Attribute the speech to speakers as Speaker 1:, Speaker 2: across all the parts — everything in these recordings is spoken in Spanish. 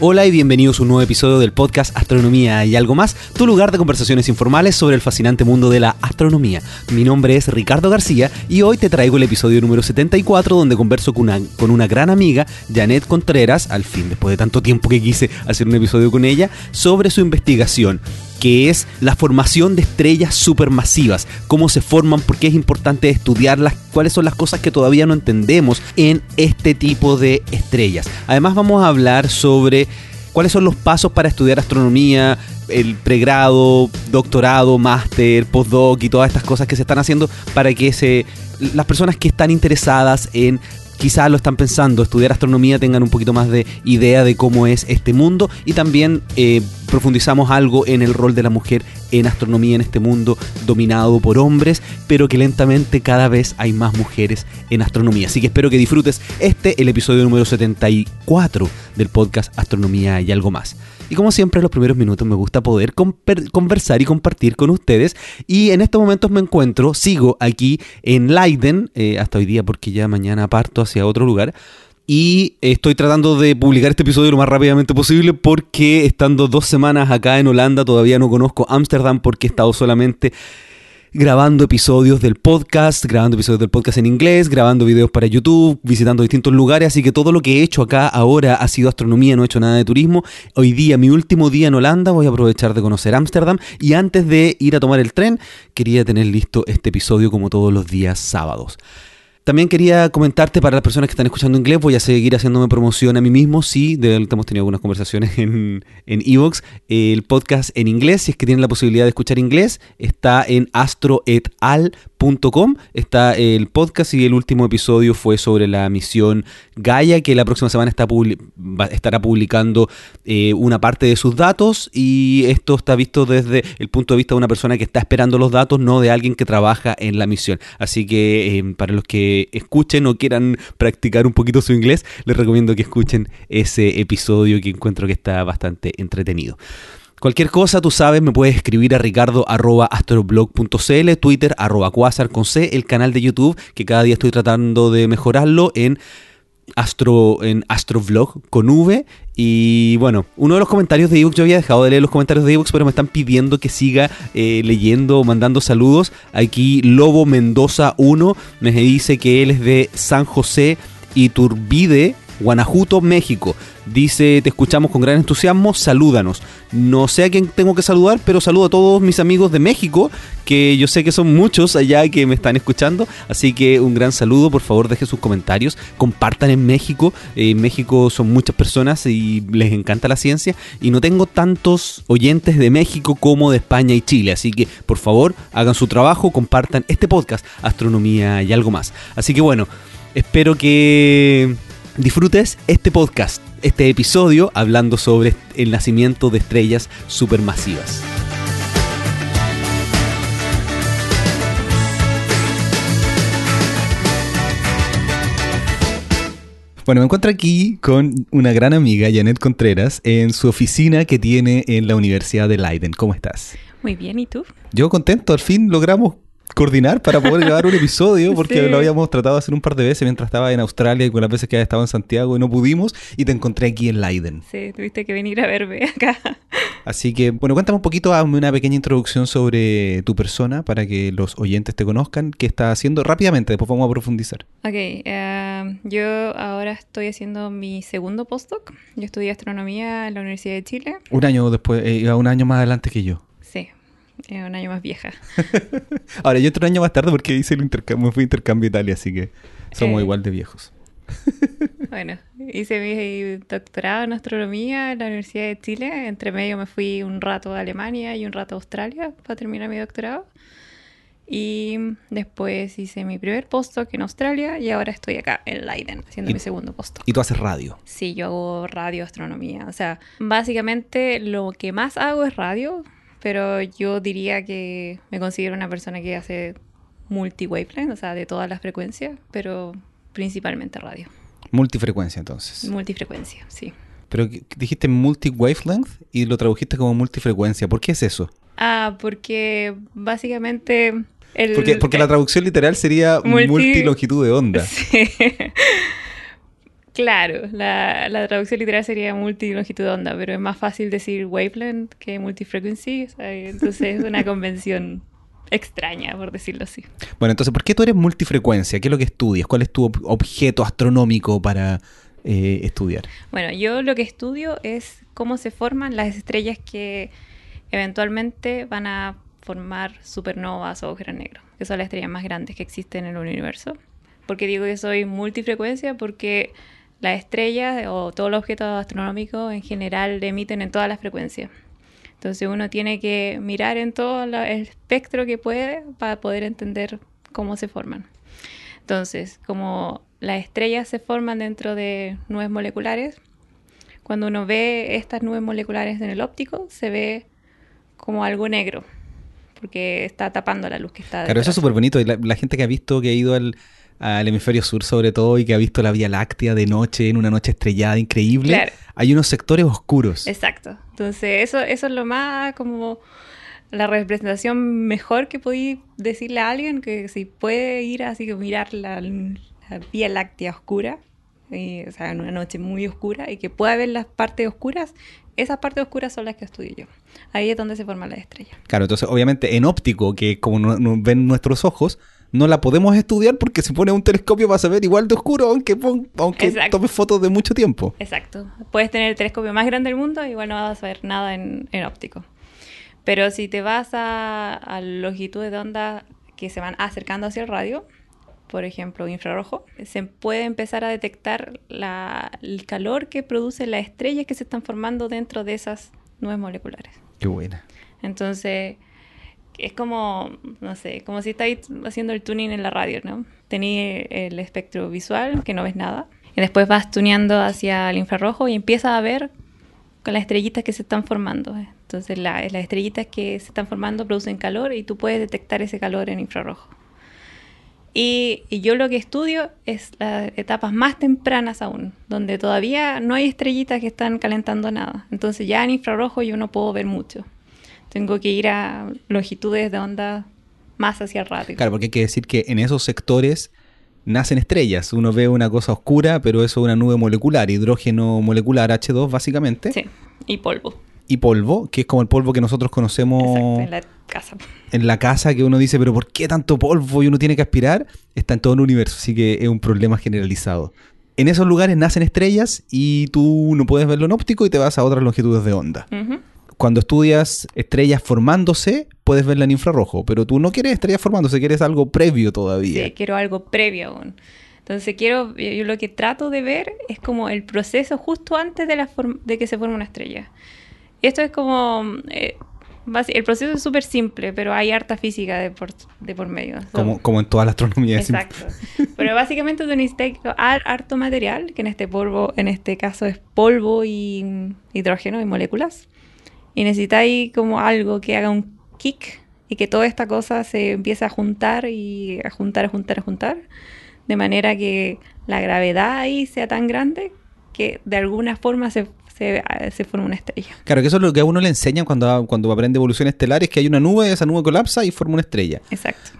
Speaker 1: Hola y bienvenidos a un nuevo episodio del podcast Astronomía. Y algo más, tu lugar de conversaciones informales sobre el fascinante mundo de la astronomía. Mi nombre es Ricardo García y hoy te traigo el episodio número 74 donde converso con una, con una gran amiga, Janet Contreras, al fin, después de tanto tiempo que quise hacer un episodio con ella, sobre su investigación que es la formación de estrellas supermasivas, cómo se forman, por qué es importante estudiarlas, cuáles son las cosas que todavía no entendemos en este tipo de estrellas. Además vamos a hablar sobre cuáles son los pasos para estudiar astronomía, el pregrado, doctorado, máster, postdoc y todas estas cosas que se están haciendo para que se, las personas que están interesadas en quizás lo están pensando, estudiar astronomía, tengan un poquito más de idea de cómo es este mundo y también eh, profundizamos algo en el rol de la mujer en astronomía en este mundo dominado por hombres, pero que lentamente cada vez hay más mujeres en astronomía. Así que espero que disfrutes este, el episodio número 74 del podcast Astronomía y algo más. Y como siempre, en los primeros minutos me gusta poder conversar y compartir con ustedes. Y en estos momentos me encuentro, sigo aquí en Leiden, eh, hasta hoy día porque ya mañana parto hacia otro lugar. Y estoy tratando de publicar este episodio lo más rápidamente posible porque estando dos semanas acá en Holanda todavía no conozco Ámsterdam porque he estado solamente grabando episodios del podcast, grabando episodios del podcast en inglés, grabando videos para YouTube, visitando distintos lugares, así que todo lo que he hecho acá ahora ha sido astronomía, no he hecho nada de turismo. Hoy día, mi último día en Holanda, voy a aprovechar de conocer Ámsterdam y antes de ir a tomar el tren, quería tener listo este episodio como todos los días sábados. También quería comentarte para las personas que están escuchando inglés, voy a seguir haciéndome promoción a mí mismo, sí, de, hemos tenido algunas conversaciones en Evox. el podcast en inglés, si es que tienen la posibilidad de escuchar inglés, está en astroetal.com, está el podcast y el último episodio fue sobre la misión Gaia, que la próxima semana estará publicando eh, una parte de sus datos y esto está visto desde el punto de vista de una persona que está esperando los datos, no de alguien que trabaja en la misión. Así que eh, para los que escuchen o quieran practicar un poquito su inglés, les recomiendo que escuchen ese episodio que encuentro que está bastante entretenido. Cualquier cosa, tú sabes, me puedes escribir a ricardo.astroblog.cl, Twitter arroba quasar con C, el canal de YouTube, que cada día estoy tratando de mejorarlo en Astro, en Astrovlog con V. Y bueno, uno de los comentarios de ebooks, yo había dejado de leer los comentarios de ebooks, pero me están pidiendo que siga eh, leyendo o mandando saludos. Aquí Lobo Mendoza 1 me dice que él es de San José y Turbide, Guanajuato, México. Dice, te escuchamos con gran entusiasmo, salúdanos. No sé a quién tengo que saludar, pero saludo a todos mis amigos de México, que yo sé que son muchos allá que me están escuchando. Así que un gran saludo, por favor dejen sus comentarios, compartan en México. en México son muchas personas y les encanta la ciencia. Y no tengo tantos oyentes de México como de España y Chile. Así que por favor hagan su trabajo, compartan este podcast, Astronomía y algo más. Así que bueno, espero que disfrutes este podcast, este episodio hablando sobre el nacimiento de estrellas supermasivas. Bueno, me encuentro aquí con una gran amiga, Janet Contreras, en su oficina que tiene en la Universidad de Leiden. ¿Cómo estás?
Speaker 2: Muy bien, ¿y tú?
Speaker 1: Yo contento, al fin logramos coordinar para poder grabar un episodio, porque lo habíamos tratado de hacer un par de veces mientras estaba en Australia y con las veces que había estado en Santiago y no pudimos, y te encontré aquí en Leiden.
Speaker 2: Sí, tuviste que venir a verme acá.
Speaker 1: Así que, bueno, cuéntame un poquito, hazme una pequeña introducción sobre tu persona para que los oyentes te conozcan, qué estás haciendo rápidamente, después vamos a profundizar.
Speaker 2: Ok, eh, yo ahora estoy haciendo mi segundo postdoc, yo estudié astronomía en la Universidad de Chile.
Speaker 1: Un año después, eh, un año más adelante que yo.
Speaker 2: Sí, un año más vieja.
Speaker 1: Ahora, yo otro año más tarde porque hice el intercambio, fui intercambio a Italia, así que somos eh. igual de viejos.
Speaker 2: bueno, hice mi doctorado en astronomía en la Universidad de Chile. Entre medio me fui un rato a Alemania y un rato a Australia para terminar mi doctorado. Y después hice mi primer postdoc en Australia y ahora estoy acá en Leiden haciendo mi segundo postdoc.
Speaker 1: ¿Y tú haces radio?
Speaker 2: Sí, yo hago radio astronomía. O sea, básicamente lo que más hago es radio pero yo diría que me considero una persona que hace multi-wavelength, o sea, de todas las frecuencias, pero principalmente radio.
Speaker 1: Multifrecuencia, entonces.
Speaker 2: Multifrecuencia, sí.
Speaker 1: Pero dijiste multi-wavelength y lo tradujiste como multifrecuencia. ¿Por qué es eso?
Speaker 2: Ah, porque básicamente...
Speaker 1: porque, porque la traducción literal sería multi... multilongitud de onda.
Speaker 2: Sí. Claro, la, la traducción literal sería multilongitud de onda, pero es más fácil decir wavelength que multifrequency, sea, entonces es una convención extraña, por decirlo así.
Speaker 1: Bueno, entonces, ¿por qué tú eres multifrecuencia? ¿Qué es lo que estudias? ¿Cuál es tu ob- objeto astronómico para eh, estudiar?
Speaker 2: Bueno, yo lo que estudio es cómo se forman las estrellas que eventualmente van a formar supernovas o agujeros negros, que son las estrellas más grandes que existen en el universo. ¿Por qué digo que soy multifrecuencia? Porque las estrellas o todos los objetos astronómicos en general emiten en todas las frecuencias. Entonces uno tiene que mirar en todo la- el espectro que puede para poder entender cómo se forman. Entonces, como las estrellas se forman dentro de nubes moleculares, cuando uno ve estas nubes moleculares en el óptico, se ve como algo negro, porque está tapando la luz que está
Speaker 1: Claro, eso es
Speaker 2: detrás.
Speaker 1: súper bonito. Y La, la gente que ha visto, que ha ido al, al hemisferio sur sobre todo y que ha visto la Vía Láctea de noche, en una noche estrellada increíble,
Speaker 2: Claro.
Speaker 1: hay unos sectores oscuros.
Speaker 2: Exacto. Entonces, eso, eso es lo más como la representación mejor que podí decirle a alguien que si puede ir así que mirar la, la Vía Láctea oscura, y, o sea, en una noche muy oscura, y que pueda ver las partes oscuras, esas partes oscuras son las que estudio yo. Ahí es donde se forman las estrellas.
Speaker 1: Claro, entonces obviamente en óptico, que como no, no ven nuestros ojos, no la podemos estudiar porque si pones un telescopio vas a ver igual de oscuro aunque, aunque tomes fotos de mucho tiempo.
Speaker 2: Exacto. Puedes tener el telescopio más grande del mundo, igual no vas a ver nada en, en óptico. Pero si te vas a, a longitudes de onda que se van acercando hacia el radio, por ejemplo, infrarrojo, se puede empezar a detectar la- el calor que producen las estrellas que se están formando dentro de esas nubes moleculares.
Speaker 1: Qué buena.
Speaker 2: Entonces, es como, no sé, como si estáis haciendo el tuning en la radio, ¿no? Tenéis el espectro visual, que no ves nada, y después vas tuneando hacia el infrarrojo y empiezas a ver con las estrellitas que se están formando. Entonces, la- las estrellitas que se están formando producen calor y tú puedes detectar ese calor en infrarrojo. Y, y yo lo que estudio es las etapas más tempranas aún, donde todavía no hay estrellitas que están calentando nada. Entonces ya en infrarrojo yo no puedo ver mucho. Tengo que ir a longitudes de onda más hacia el radio.
Speaker 1: Claro, porque hay que decir que en esos sectores nacen estrellas. Uno ve una cosa oscura, pero eso es una nube molecular, hidrógeno molecular H2 básicamente,
Speaker 2: Sí, y polvo.
Speaker 1: y polvo, que es como el polvo que nosotros conocemos
Speaker 2: Exacto, en la casa.
Speaker 1: en la casa, que uno dice, pero ¿por qué tanto polvo y uno tiene que aspirar? Está en todo el universo, así que es un problema generalizado. En esos lugares nacen estrellas y tú no puedes verlo en óptico y te vas a otras longitudes de onda. Cuando estudias estrellas formándose, puedes verla en infrarrojo, pero tú no quieres estrellas formándose, quieres algo previo todavía.
Speaker 2: Sí, quiero algo previo aún. Entonces quiero, yo lo que trato de ver es como el proceso justo antes de, la de que se forme una estrella. Esto es como, eh, el proceso es súper simple, pero hay harta física de por, de por medio. So-
Speaker 1: Como, como en toda la astronomía.
Speaker 2: Exacto. Pero básicamente tú necesitas har- harto material, que en este polvo, en este caso es polvo y hidrógeno y moléculas. Y necesitáis como algo que haga un kick y que toda esta cosa se empiece a juntar y a juntar, a juntar, a juntar. De manera que la gravedad ahí sea tan grande que de alguna forma se, se, se forma una estrella.
Speaker 1: Claro, que eso es lo que a uno le enseñan cuando, cuando aprende evolución estelar, es que hay una nube, esa nube colapsa y forma una estrella.
Speaker 2: Exacto.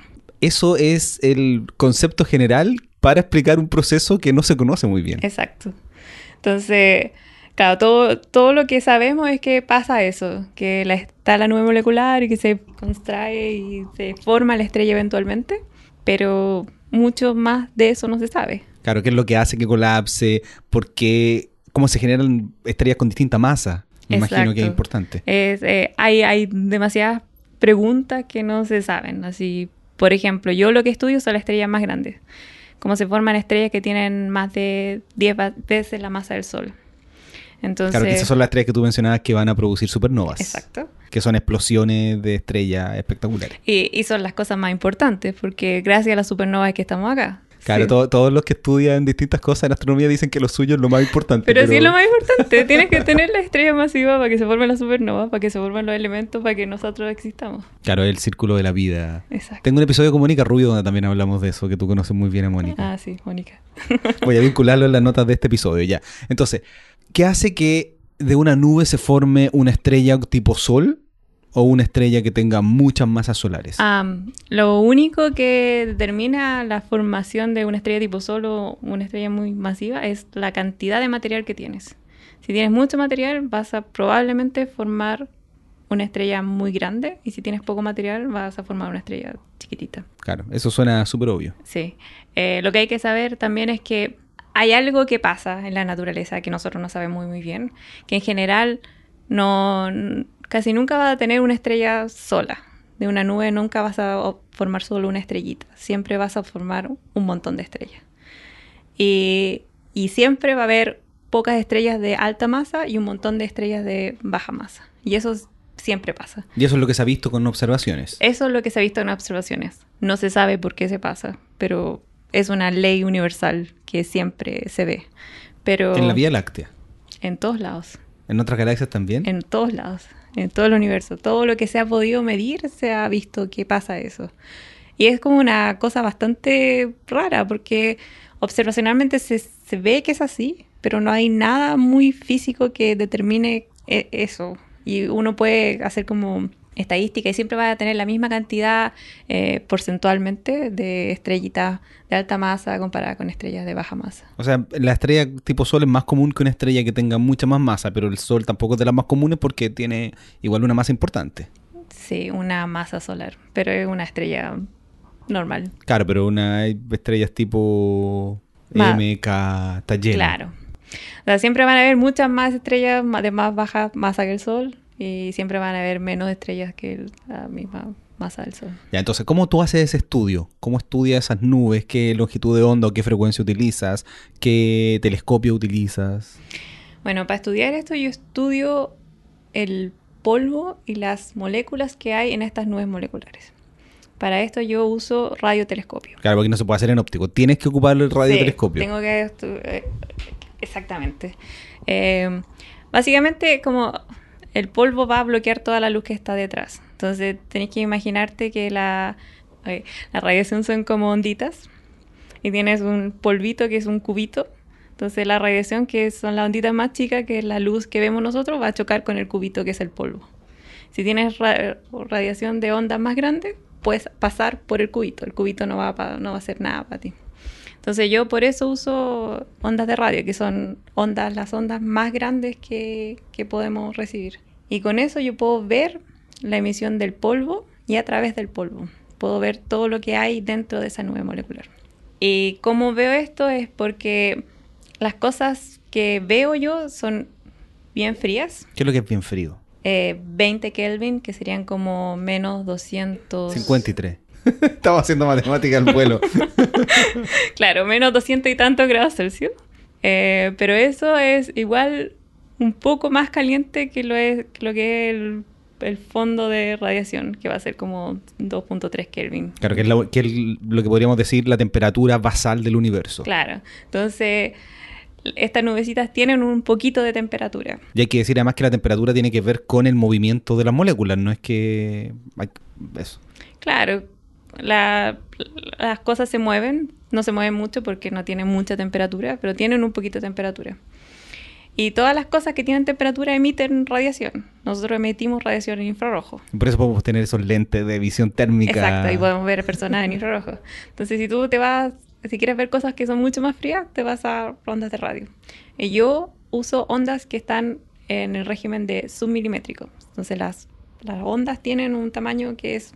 Speaker 1: Eso es el concepto general para explicar un proceso que no se conoce muy bien.
Speaker 2: Exacto. Entonces, claro, todo, todo lo que sabemos es que pasa eso, que la, está la nube molecular y que se contrae y se forma la estrella eventualmente, pero mucho más de eso no se sabe.
Speaker 1: Claro, qué es lo que hace que colapse, por qué, cómo se generan estrellas con distinta masa. Me imagino que es importante.
Speaker 2: Es, eh, hay, hay demasiadas preguntas que no se saben. Así, por ejemplo, yo lo que estudio son las estrellas más grandes. Cómo se forman estrellas que tienen más de 10 va- veces la masa del Sol. Entonces,
Speaker 1: Claro, que esas son las estrellas que tú mencionabas que van a producir supernovas.
Speaker 2: exacto.
Speaker 1: Que son explosiones de estrellas espectaculares.
Speaker 2: Y, y son las cosas más importantes, porque gracias a las supernovas que estamos acá.
Speaker 1: Claro,
Speaker 2: Sí.
Speaker 1: todos los que estudian distintas cosas en astronomía dicen que lo suyo es lo más importante.
Speaker 2: Pero, sí es lo más importante. Tienes que tener la estrella masiva para que se formen las supernovas, para que se formen los elementos, para que nosotros existamos.
Speaker 1: Claro, es el círculo de la vida.
Speaker 2: Exacto.
Speaker 1: Tengo un episodio con Mónica Rubio donde también hablamos de eso, que tú conoces muy bien a Mónica.
Speaker 2: Ah, sí, Mónica.
Speaker 1: Voy a vincularlo en las notas de este episodio ya. Entonces, ¿qué hace que de una nube se forme una estrella tipo Sol o una estrella que tenga muchas masas solares?
Speaker 2: Lo único que determina la formación de una estrella tipo Sol o una estrella muy masiva es la cantidad de material que tienes. Si tienes mucho material, vas a probablemente formar una estrella muy grande y si tienes poco material, vas a formar una estrella chiquitita.
Speaker 1: Claro, eso suena súper obvio.
Speaker 2: Sí. Eh, lo que hay que saber también es que hay algo que pasa en la naturaleza que nosotros no sabemos muy, muy bien, que en general no casi nunca vas a tener una estrella sola. De una nube nunca vas a formar solo una estrellita, siempre vas a formar un montón de estrellas. Y, y siempre va a haber pocas estrellas de alta masa y un montón de estrellas de baja masa. Y eso siempre pasa.
Speaker 1: Y eso es lo que se ha visto con observaciones.
Speaker 2: Eso es lo que se ha visto en observaciones. No se sabe por qué se pasa, pero es una ley universal que siempre se ve. Pero
Speaker 1: En la Vía Láctea.
Speaker 2: en todos lados,
Speaker 1: En otras galaxias también.
Speaker 2: en todos lados, en todo el universo, todo lo que se ha podido medir se ha visto que pasa eso. Y es como una cosa bastante rara porque observacionalmente se, se ve que es así, pero no hay nada muy físico que determine e- eso. Y uno puede hacer como estadística y siempre va a tener la misma cantidad eh, porcentualmente de estrellitas de alta masa comparada con estrellas de baja masa.
Speaker 1: O sea, la estrella tipo Sol es más común que una estrella que tenga mucha más masa, pero el Sol tampoco es de las más comunes porque tiene igual una masa importante.
Speaker 2: Sí, una masa solar, pero es una estrella normal.
Speaker 1: Claro, pero una hay estrellas tipo
Speaker 2: Ma-
Speaker 1: MK está llena.
Speaker 2: Claro. O sea, siempre van a haber muchas más estrellas de más baja masa que el Sol y siempre van a haber menos estrellas que la misma masa del Sol.
Speaker 1: Ya, entonces, ¿cómo tú haces ese estudio? ¿Cómo estudias esas nubes? ¿Qué longitud de onda o qué frecuencia utilizas? ¿Qué telescopio utilizas?
Speaker 2: Bueno, para estudiar esto yo estudio el polvo y las moléculas que hay en estas nubes moleculares. Para esto yo uso radiotelescopio.
Speaker 1: Claro, porque no se puede hacer en óptico. Tienes que ocupar el radiotelescopio.
Speaker 2: Sí, tengo que eh, exactamente. Eh, básicamente, como el polvo va a bloquear toda la luz que está detrás. Entonces, tenés que imaginarte que la, ok, la radiación son como onditas y tienes un polvito que es un cubito. Entonces, la radiación, que son las onditas más chicas, que es la luz que vemos nosotros, va a chocar con el cubito que es el polvo. Si tienes ra- radiación de ondas más grandes, puedes pasar por el cubito. El cubito no va a, no va a hacer nada para ti. Entonces yo por eso uso ondas de radio, que son ondas, las ondas más grandes que, que podemos recibir. Y con eso yo puedo ver la emisión del polvo y a través del polvo. Puedo ver todo lo que hay dentro de esa nube molecular. Y cómo veo esto es porque las cosas que veo yo son bien frías.
Speaker 1: ¿Qué es lo que es bien frío?
Speaker 2: Eh, 20 Kelvin, que serían como menos 200...
Speaker 1: 53. Estaba haciendo matemática al vuelo.
Speaker 2: Claro, menos 200 y tantos grados Celsius. Eh, pero eso es igual un poco más caliente que lo, es, que lo que es el, el fondo de radiación, que va a ser como 2.3 Kelvin.
Speaker 1: Claro, que es, lo que es lo que podríamos decir la temperatura basal del universo.
Speaker 2: Claro. Entonces, estas nubecitas tienen un poquito de temperatura.
Speaker 1: Y hay que decir además que la temperatura tiene que ver con el movimiento de las moléculas, no es que... Eso.
Speaker 2: Claro, la- las cosas se mueven, no se mueven mucho porque no tienen mucha temperatura, pero tienen un poquito de temperatura. Y todas las cosas que tienen temperatura emiten radiación. Nosotros emitimos radiación en infrarrojo.
Speaker 1: Por eso podemos tener esos lentes de visión térmica.
Speaker 2: Exacto, y podemos ver personas en infrarrojo. Entonces, si tú te vas, si quieres ver cosas que son mucho más frías, te vas a ondas de radio. Y yo uso ondas que están en el régimen de submilimétrico. Entonces, las, las ondas tienen un tamaño que es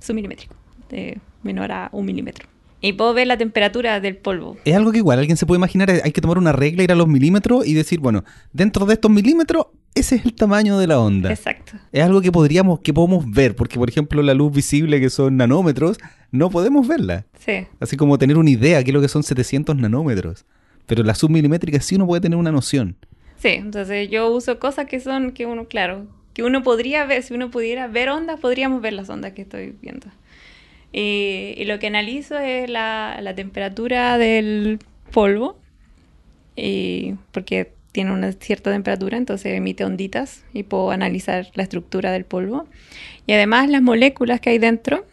Speaker 2: submilimétrico, de menor a un milímetro. Y puedo ver la temperatura del polvo.
Speaker 1: Es algo que igual alguien se puede imaginar, hay que tomar una regla, ir a los milímetros y decir, bueno, dentro de estos milímetros, ese es el tamaño de la onda.
Speaker 2: Exacto.
Speaker 1: Es algo que podríamos, que podemos ver, porque por ejemplo la luz visible que son nanómetros, no podemos verla.
Speaker 2: Sí,
Speaker 1: Así como tener una idea, qué es lo que son 700 nanómetros. Pero la submilimétrica sí uno puede tener una noción.
Speaker 2: Sí, entonces yo uso cosas que son que uno, claro, que uno podría ver, si uno pudiera ver ondas, podríamos ver las ondas que estoy viendo. Y, y lo que analizo es la, la temperatura del polvo, y, porque tiene una cierta temperatura, entonces emite onditas y puedo analizar la estructura del polvo. Y además las moléculas que hay dentro,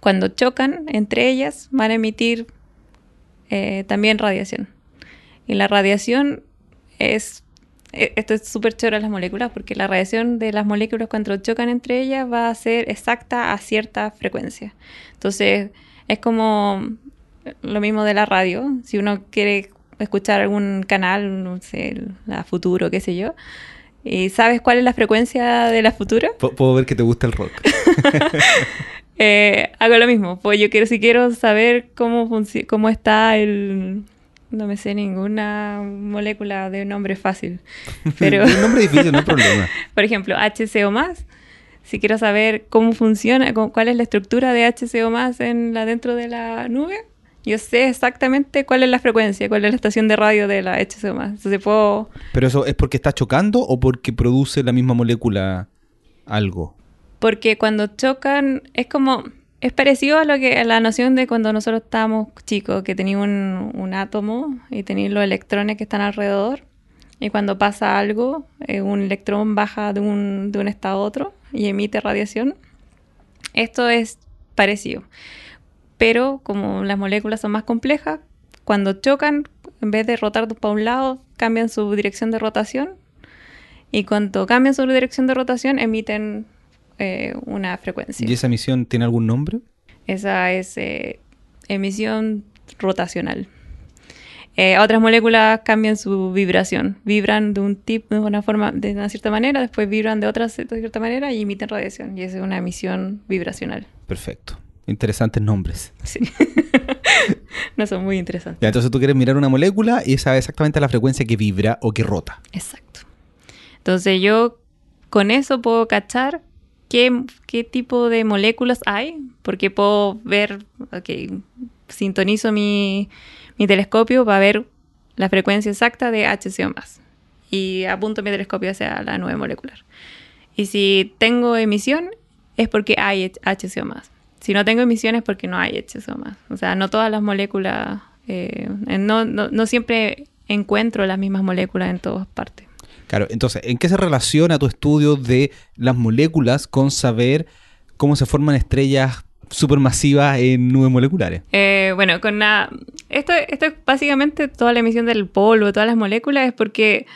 Speaker 2: cuando chocan entre ellas, van a emitir eh, también radiación. Y la radiación es esto es súper choro las moléculas, porque la radiación de las moléculas cuando chocan entre ellas va a ser exacta a cierta frecuencia. Entonces, es como lo mismo de la radio. Si uno quiere escuchar algún canal, no sé, la Futuro, qué sé yo, y sabes cuál es la frecuencia de la Futuro,
Speaker 1: P- Puedo ver que te gusta el rock.
Speaker 2: eh, hago lo mismo. Pues yo quiero, si quiero saber cómo, cómo está el... No me sé ninguna molécula de nombre fácil. Pero,
Speaker 1: un nombre difícil, no hay problema.
Speaker 2: por ejemplo, HCO si quiero saber cómo funciona, cu- cuál es la estructura de HCO en la, dentro de la nube, yo sé exactamente cuál es la frecuencia, cuál es la estación de radio de la HCO Entonces puedo...
Speaker 1: ¿Pero eso es porque está chocando o porque produce la misma molécula algo?
Speaker 2: Porque cuando chocan, es como. Es parecido a lo que a la noción de cuando nosotros estábamos chicos, que tenía un, átomo y tenía los electrones que están alrededor. Y cuando pasa algo, eh, un electrón baja de un, de un estado a otro y emite radiación. Esto es parecido. Pero como las moléculas son más complejas, cuando chocan, en vez de rotar para un lado, cambian su dirección de rotación. Y cuando cambian su dirección de rotación, emiten eh, una frecuencia.
Speaker 1: ¿Y esa misión tiene algún nombre?
Speaker 2: Esa es eh, emisión rotacional. Eh, otras moléculas cambian su vibración. Vibran de un tipo, de una forma, de una cierta manera, después vibran de otra de cierta manera y emiten radiación. Y esa es una emisión vibracional.
Speaker 1: Perfecto. Interesantes nombres.
Speaker 2: Sí. no son muy interesantes.
Speaker 1: Ya, entonces tú quieres mirar una molécula y sabe exactamente la frecuencia que vibra o que rota.
Speaker 2: Exacto. Entonces yo con eso puedo cachar qué, qué tipo de moléculas hay, porque puedo ver, ok, sintonizo mi, mi telescopio para ver la frecuencia exacta de HCO y apunto mi telescopio hacia la nube molecular. Y si tengo emisión es porque hay HCO Si no tengo emisión es porque no hay HCO O sea, no todas las moléculas, eh, no, no, no siempre encuentro las mismas moléculas en todas partes.
Speaker 1: Claro, entonces, ¿en qué se relaciona tu estudio de las moléculas con saber cómo se forman estrellas supermasivas en nubes moleculares?
Speaker 2: Eh, bueno, con la... Esto, esto es básicamente toda la emisión del polvo, todas las moléculas, es porque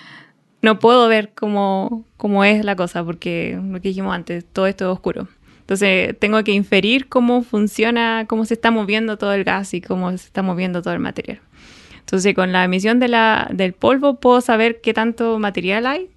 Speaker 2: no puedo ver cómo, cómo es la cosa, porque lo que dijimos antes, todo esto es oscuro. Entonces tengo que inferir cómo funciona, cómo se está moviendo todo el gas y cómo se está moviendo todo el material. Entonces con la emisión de la, del polvo puedo saber qué tanto material hay.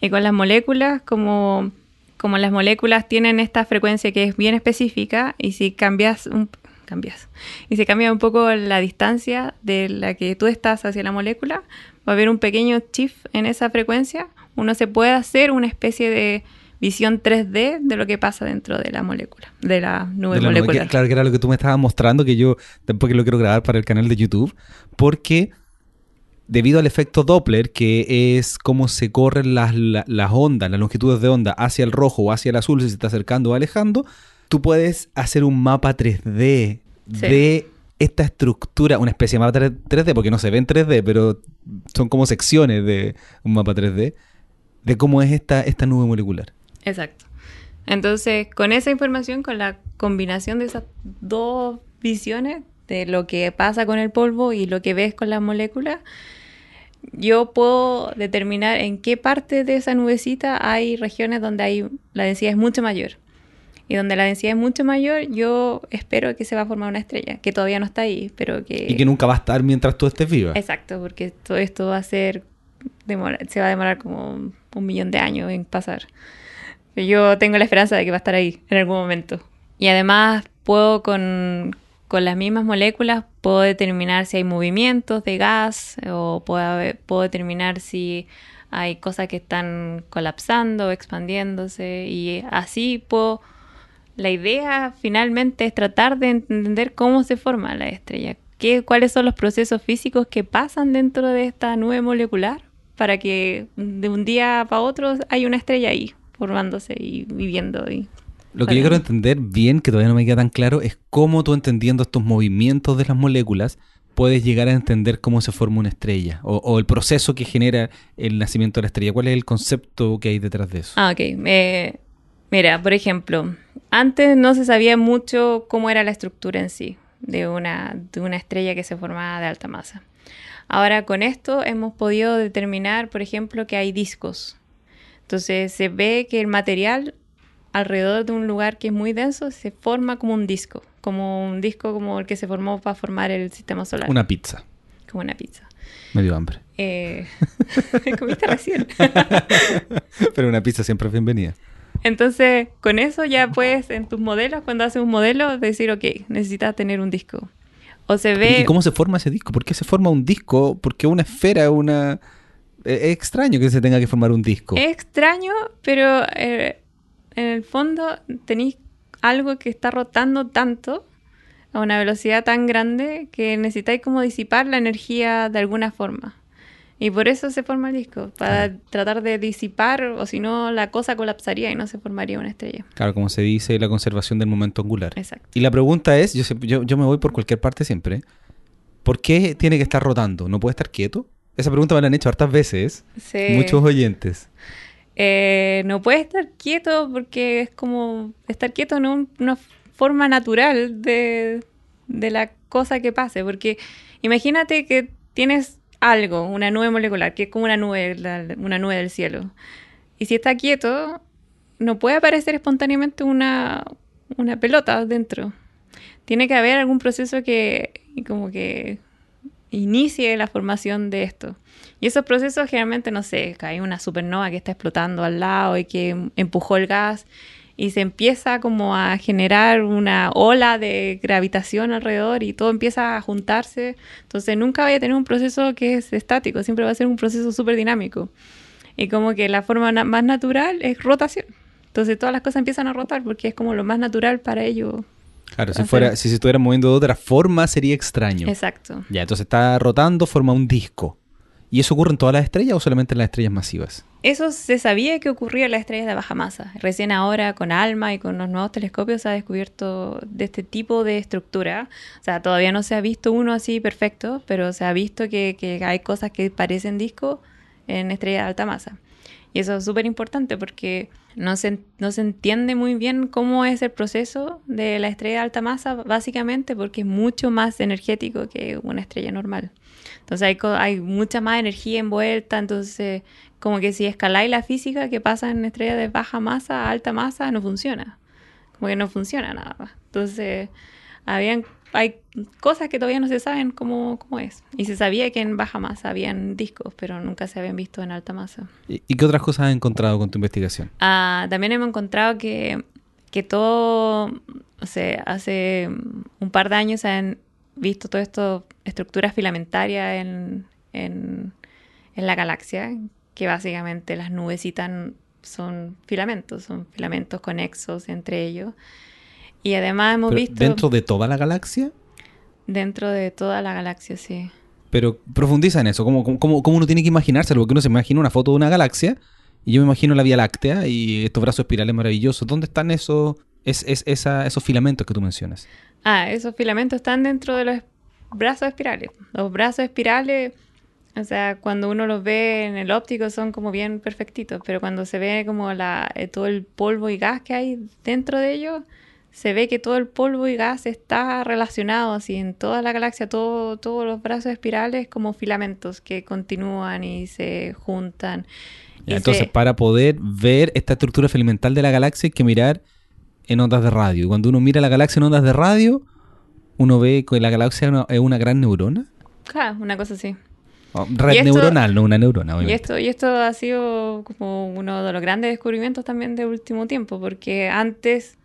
Speaker 2: Y con las moléculas, como, como las moléculas tienen esta frecuencia que es bien específica y si cambias un, cambias y si cambia un poco la distancia de la que tú estás hacia la molécula, va a haber un pequeño shift en esa frecuencia, uno se puede hacer una especie de visión 3D de lo que pasa dentro de la molécula, de la nube
Speaker 1: De la nube,
Speaker 2: molecular.
Speaker 1: que- claro que era lo que tú me estabas mostrando, que yo tampoco lo quiero grabar para el canal de YouTube, porque debido al efecto Doppler, que es cómo se corren las, la- las ondas, las longitudes de onda hacia el rojo o hacia el azul si se está acercando o alejando, tú puedes hacer un mapa 3D
Speaker 2: Sí.
Speaker 1: de esta estructura, una especie de mapa 3- 3D, porque no se ve en 3D, pero son como secciones de un mapa 3D, de cómo es esta, esta nube molecular.
Speaker 2: Exacto. Entonces, con esa información, con la combinación de esas dos visiones, de lo que pasa con el polvo y lo que ves con las moléculas, yo puedo determinar en qué parte de esa nubecita hay regiones donde hay, la densidad es mucho mayor. Y donde la densidad es mucho mayor, yo espero que se va a formar una estrella, que todavía no está ahí, pero que...
Speaker 1: Y que nunca va a estar mientras tú estés viva.
Speaker 2: Exacto, porque todo esto va a ser, demora- se va a demorar como un millón de años en pasar. Yo tengo la esperanza de que va a estar ahí en algún momento. Y además puedo con, con las mismas moléculas, puedo determinar si hay movimientos de gas o puedo, puedo determinar si hay cosas que están colapsando, expandiéndose. Y así puedo... La idea finalmente es tratar de entender cómo se forma la estrella, qué, cuáles son los procesos físicos que pasan dentro de esta nube molecular para que de un día para otro hay una estrella ahí formándose y viviendo. Y
Speaker 1: Lo que yo quiero entender bien, que todavía no me queda tan claro, es cómo tú entendiendo estos movimientos de las moléculas puedes llegar a entender cómo se forma una estrella o, o el proceso que genera el nacimiento de la estrella. ¿Cuál es el concepto que hay detrás de eso?
Speaker 2: Ah, ok. Eh, mira, por ejemplo, antes no se sabía mucho cómo era la estructura en sí de una, de una estrella que se formaba de alta masa. Ahora con esto hemos podido determinar, por ejemplo, que hay discos. Entonces se ve que el material alrededor de un lugar que es muy denso se forma como un disco, como un disco como el que se formó para formar el sistema solar.
Speaker 1: Una pizza.
Speaker 2: Como una pizza.
Speaker 1: Me dio hambre.
Speaker 2: Eh, comiste recién.
Speaker 1: Pero una pizza siempre es bienvenida.
Speaker 2: Entonces, con eso ya puedes en tus modelos, cuando haces un modelo, decir, ok, necesitas tener un disco. O se ve...
Speaker 1: ¿Y cómo se forma ese disco? ¿Por qué se forma un disco? Porque una esfera, una... Es extraño que se tenga que formar un disco.
Speaker 2: Es extraño, pero eh, en el fondo tenéis algo que está rotando tanto a una velocidad tan grande que necesitáis como disipar la energía de alguna forma. Y por eso se forma el disco, para tratar de disipar, o si no, la cosa colapsaría y no se formaría una estrella.
Speaker 1: Claro, como se dice, la conservación del momento angular.
Speaker 2: Exacto.
Speaker 1: Y la pregunta es, yo, yo, yo me voy por cualquier parte siempre, ¿por qué tiene que estar rotando? ¿No puede estar quieto? Esa pregunta me la han hecho hartas veces
Speaker 2: Sí.
Speaker 1: muchos oyentes.
Speaker 2: Eh, no puede estar quieto porque es como estar quieto no es una forma natural de, de la cosa que pase. Porque imagínate que tienes algo, una nube molecular, que es como una nube, la- una nube del cielo. Y si está quieto, no puede aparecer espontáneamente una, una pelota dentro. Tiene que haber algún proceso que como que inicie la formación de esto. Y esos procesos generalmente, no sé, hay una supernova que está explotando al lado y que empujó el gas y se empieza como a generar una ola de gravitación alrededor y todo empieza a juntarse. Entonces nunca vaya a tener un proceso que es estático, siempre va a ser un proceso súper dinámico. Y como que la forma más natural es rotación. Entonces todas las cosas empiezan a rotar porque es como lo más natural para ellos.
Speaker 1: Claro, si, fuera, si se estuviera moviendo de otra forma sería extraño.
Speaker 2: Exacto.
Speaker 1: Ya, entonces está rotando, forma un disco. ¿Y eso ocurre en todas las estrellas o solamente en las estrellas masivas?
Speaker 2: Eso se sabía que ocurría en las estrellas de baja masa. Recién ahora con ALMA y con los nuevos telescopios se ha descubierto de este tipo de estructura. O sea, todavía no se ha visto uno así perfecto, pero se ha visto que, que hay cosas que parecen discos en estrellas de alta masa. Y eso es súper importante porque no se, no se entiende muy bien cómo es el proceso de la estrella de alta masa, básicamente porque es mucho más energético que una estrella normal. Entonces hay, hay mucha más energía envuelta, entonces como que si escaláis la física que pasa en estrellas de baja masa a alta masa, no funciona. Como que no funciona nada más. Entonces, habían, hay cosas que todavía no se saben cómo, cómo es. Y se sabía que en baja masa habían discos, pero nunca se habían visto en alta masa.
Speaker 1: ¿Y y qué otras cosas has encontrado con tu investigación?
Speaker 2: Ah, también hemos encontrado que, que todo, o sea, hace un par de años se han visto todas estas estructuras filamentarias en, en, en la galaxia, que básicamente las nubecitas son filamentos, son filamentos conexos entre ellos. Y además hemos
Speaker 1: Pero
Speaker 2: visto
Speaker 1: ¿Dentro de toda la galaxia?
Speaker 2: Dentro de toda la galaxia, sí.
Speaker 1: Pero profundiza en eso, ¿cómo, cómo, cómo uno tiene que imaginárselo? Porque uno se imagina una foto de una galaxia y yo me imagino la Vía Láctea y estos brazos espirales maravillosos. ¿Dónde están esos, es, es- esa- esos filamentos que tú mencionas?
Speaker 2: Ah, esos filamentos están dentro de los brazos espirales. Los brazos espirales, o sea, cuando uno los ve en el óptico son como bien perfectitos, pero cuando se ve como la, eh, todo el polvo y gas que hay dentro de ellos, se ve que todo el polvo y gas está relacionado así en toda la galaxia, todo, todos los brazos espirales como filamentos que continúan y se juntan.
Speaker 1: Ya,
Speaker 2: Y
Speaker 1: entonces,
Speaker 2: se-
Speaker 1: para poder ver esta estructura filamental de la galaxia hay que mirar en ondas de radio. Y Cuando uno mira la galaxia en ondas de radio, uno ve que la galaxia es una, gran neurona.
Speaker 2: Claro, una cosa así.
Speaker 1: Oh, red
Speaker 2: esto-
Speaker 1: neuronal, no una neurona,
Speaker 2: Y esto, y esto ha sido como uno de los grandes descubrimientos también del último tiempo, porque antes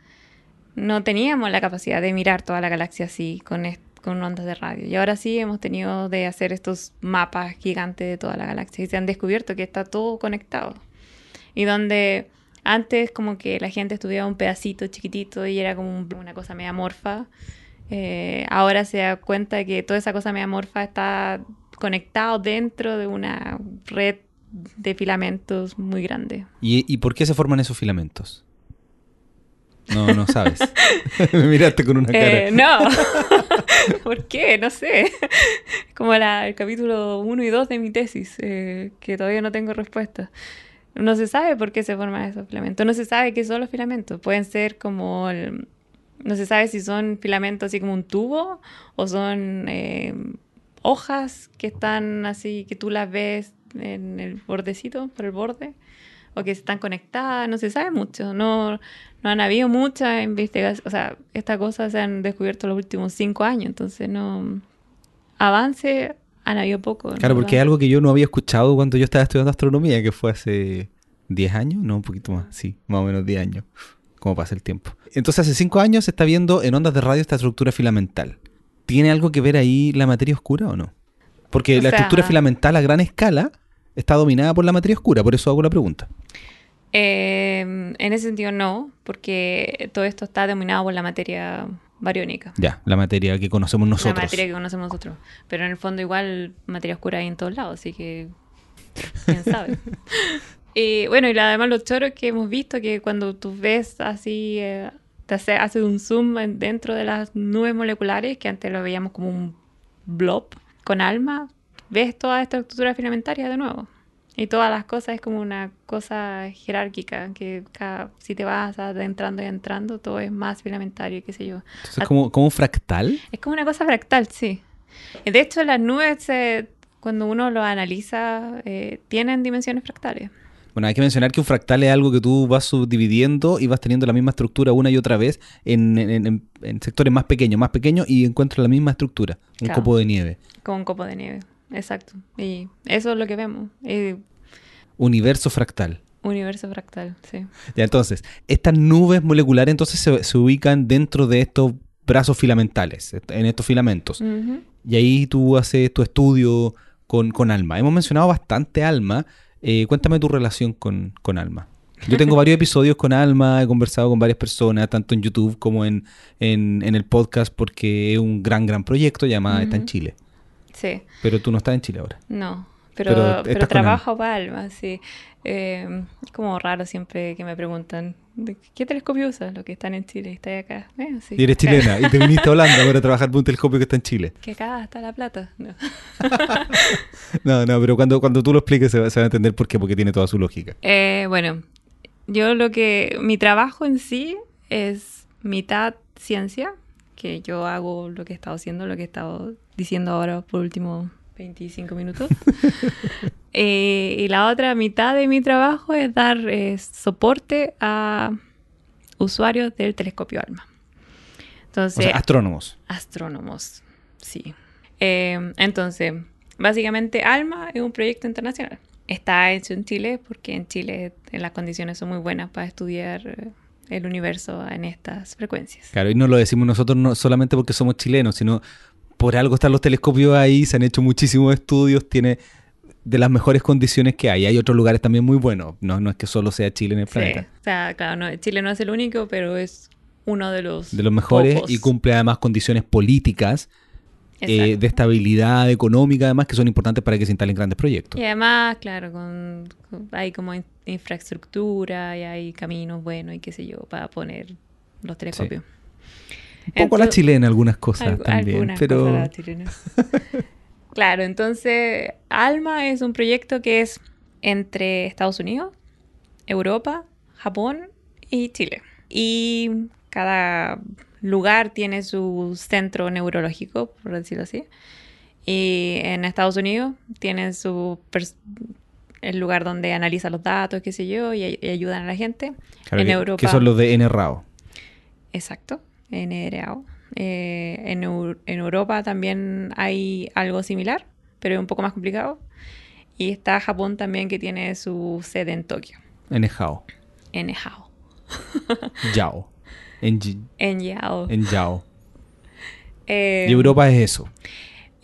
Speaker 2: no teníamos la capacidad de mirar toda la galaxia así, con, ondas de radio. Y ahora sí hemos tenido de hacer estos mapas gigantes de toda la galaxia y se han descubierto que está todo conectado. Y donde antes como que la gente estudiaba un pedacito chiquitito y era como un- una cosa media amorfa, eh, ahora se da cuenta de que toda esa cosa media amorfa está conectado dentro de una red de filamentos muy grande.
Speaker 1: ¿Y, y por qué se forman esos filamentos? No, no sabes. Me miraste con una cara.
Speaker 2: Eh, no, ¿por qué? No sé. Como la- el capítulo 1 y 2 de mi tesis, eh, que todavía no tengo respuesta. No se sabe por qué se forman esos filamentos. No se sabe qué son los filamentos. Pueden ser como... el- no se sabe si son filamentos así como un tubo o son eh, hojas que están así, que tú las ves en el bordecito, por el borde, o que están conectadas, no se sabe mucho, no, no han habido muchas investigaciones, o sea, estas cosas se han descubierto en los últimos cinco años, entonces no, avance han habido poco.
Speaker 1: Claro, porque es algo que yo no había escuchado cuando yo estaba estudiando astronomía, que fue hace 10 años, no, un poquito más, sí, más o menos 10 años, como pasa el tiempo. Entonces hace 5 años se está viendo en ondas de radio esta estructura filamental. ¿Tiene algo que ver ahí la materia oscura o no? Porque
Speaker 2: O
Speaker 1: la
Speaker 2: sea-
Speaker 1: estructura filamental a gran escala está dominada por la materia oscura, por eso hago la pregunta.
Speaker 2: Eh, en ese sentido no, porque todo esto está dominado por la materia bariónica.
Speaker 1: Ya, la materia que conocemos nosotros.
Speaker 2: La materia que conocemos nosotros. Pero en el fondo igual materia oscura hay en todos lados, así que quién sabe. y bueno, y además los choros que hemos visto, que cuando tú ves así, eh, te hace, hace un zoom en- dentro de las nubes moleculares, que antes lo veíamos como un blob con alma, ves toda esta estructura filamentaria de nuevo. Y todas las cosas es como una cosa jerárquica, que cada- si te vas adentrando y entrando, todo es más filamentario, qué sé yo.
Speaker 1: Entonces, como, como un fractal.
Speaker 2: Es como una cosa fractal, sí. De hecho, las nubes, eh, cuando uno lo analiza, eh, tienen dimensiones fractales.
Speaker 1: Bueno, hay que mencionar que un fractal es algo que tú vas subdividiendo y vas teniendo la misma estructura una y otra vez en, en- en- en sectores más pequeños, más pequeños y encuentras la misma estructura, un
Speaker 2: Claro.
Speaker 1: copo de nieve.
Speaker 2: Como un copo de nieve. Exacto. Y eso es lo que vemos.
Speaker 1: Universo fractal.
Speaker 2: universo fractal, sí.
Speaker 1: Ya, entonces, estas nubes moleculares entonces se, se ubican dentro de estos brazos filamentales, en estos filamentos. Y ahí tú haces tu estudio con, con Alma. Hemos mencionado bastante Alma. Eh, cuéntame tu relación con, con Alma. Yo tengo varios episodios con Alma, he conversado con varias personas, tanto en YouTube como en, en, en el podcast, porque es un gran, gran proyecto llamado Está en. Chile.
Speaker 2: Sí.
Speaker 1: Pero tú no estás en Chile ahora.
Speaker 2: No. Pero,
Speaker 1: Pero
Speaker 2: trabajo para Alma, sí. Eh, es como raro siempre que me preguntan, ¿de ¿qué telescopio usas? Los que están en Chile, está acá. Eh, sí,
Speaker 1: Y eres
Speaker 2: acá.
Speaker 1: chilena y te viniste a Holanda para trabajar por un telescopio que está en Chile.
Speaker 2: Que acá está la plata. No.
Speaker 1: No, no, pero cuando, cuando tú lo expliques se va, se va a entender por qué, porque tiene toda su lógica.
Speaker 2: Eh, bueno, yo lo que. Mi trabajo en sí es mitad ciencia, que yo hago lo que he estado haciendo, lo que he estado diciendo ahora por últimos 25 minutos. Eh, y la otra mitad de mi trabajo es dar eh, soporte a usuarios del telescopio ALMA.
Speaker 1: O
Speaker 2: Entonces,
Speaker 1: sea, astrónomos.
Speaker 2: astrónomos, sí. Eh, entonces, básicamente ALMA es un proyecto internacional. Está hecho en Chile porque en Chile las condiciones son muy buenas para estudiar eh, el universo en estas frecuencias.
Speaker 1: Claro, y no lo decimos nosotros no solamente porque somos chilenos, sino por algo están los telescopios ahí, se han hecho muchísimos estudios, tiene de las mejores condiciones que hay. Hay otros lugares también muy buenos, no, no es que solo sea Chile en el
Speaker 2: Sí,
Speaker 1: planeta.
Speaker 2: o sea, claro, no- Chile no es el único, pero es uno de los
Speaker 1: De los mejores
Speaker 2: pocos.
Speaker 1: y cumple además condiciones políticas, eh, de estabilidad económica, además que son importantes para que se instalen grandes proyectos.
Speaker 2: Y además, claro, con, con- hay como infraestructura y hay caminos buenos y qué sé yo para poner los telescopios.
Speaker 1: Un poco la
Speaker 2: Entonces-
Speaker 1: chilena algunas cosas también,
Speaker 2: algunas
Speaker 1: pero
Speaker 2: cosas claro, entonces ALMA es un proyecto que es entre Estados Unidos, Europa, Japón y Chile. Y cada lugar tiene su centro neurológico, por decirlo así. Y en Estados Unidos tienen su el lugar donde analiza los datos, qué sé yo, y, ay- y ayudan a la gente.
Speaker 1: claro,
Speaker 2: en
Speaker 1: que,
Speaker 2: Europa.
Speaker 1: que son los de NRAO.
Speaker 2: Exacto, NRAO. Eh, en, en Europa también hay algo similar, pero es un poco más complicado. Y está Japón también que tiene su sede en Tokio, en Hao.
Speaker 1: Yao. En
Speaker 2: Yao.
Speaker 1: en Yao.
Speaker 2: Eh,
Speaker 1: Y Europa es eso.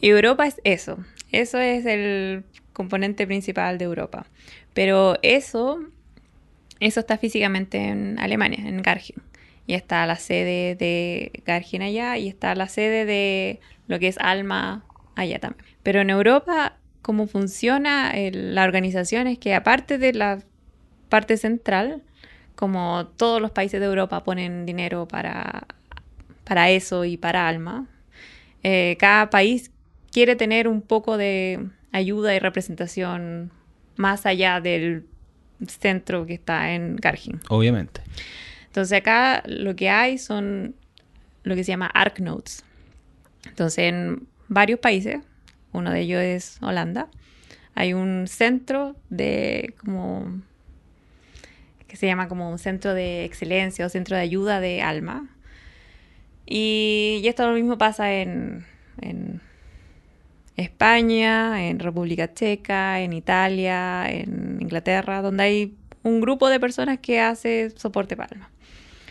Speaker 2: Europa es eso. Eso es el componente principal de Europa. Pero eso, eso está físicamente en Alemania, en Garching. Y está la sede de Garching allá y está la sede de lo que es Alma allá también. Pero en Europa, cómo funciona la organización es que aparte de la parte central, como todos los países de Europa ponen dinero para, para eso y para Alma, eh, cada país quiere tener un poco de ayuda y representación más allá del centro que está en Garching.
Speaker 1: Obviamente.
Speaker 2: Entonces acá lo que hay son lo que se llama ARC Nodes. Entonces en varios países uno de ellos es Holanda. Hay un centro de como que se llama como un centro de excelencia o centro de ayuda de alma. Y, y esto lo mismo pasa en, en España, en República Checa, en Italia, en Inglaterra, donde hay un grupo de personas que hace soporte para alma.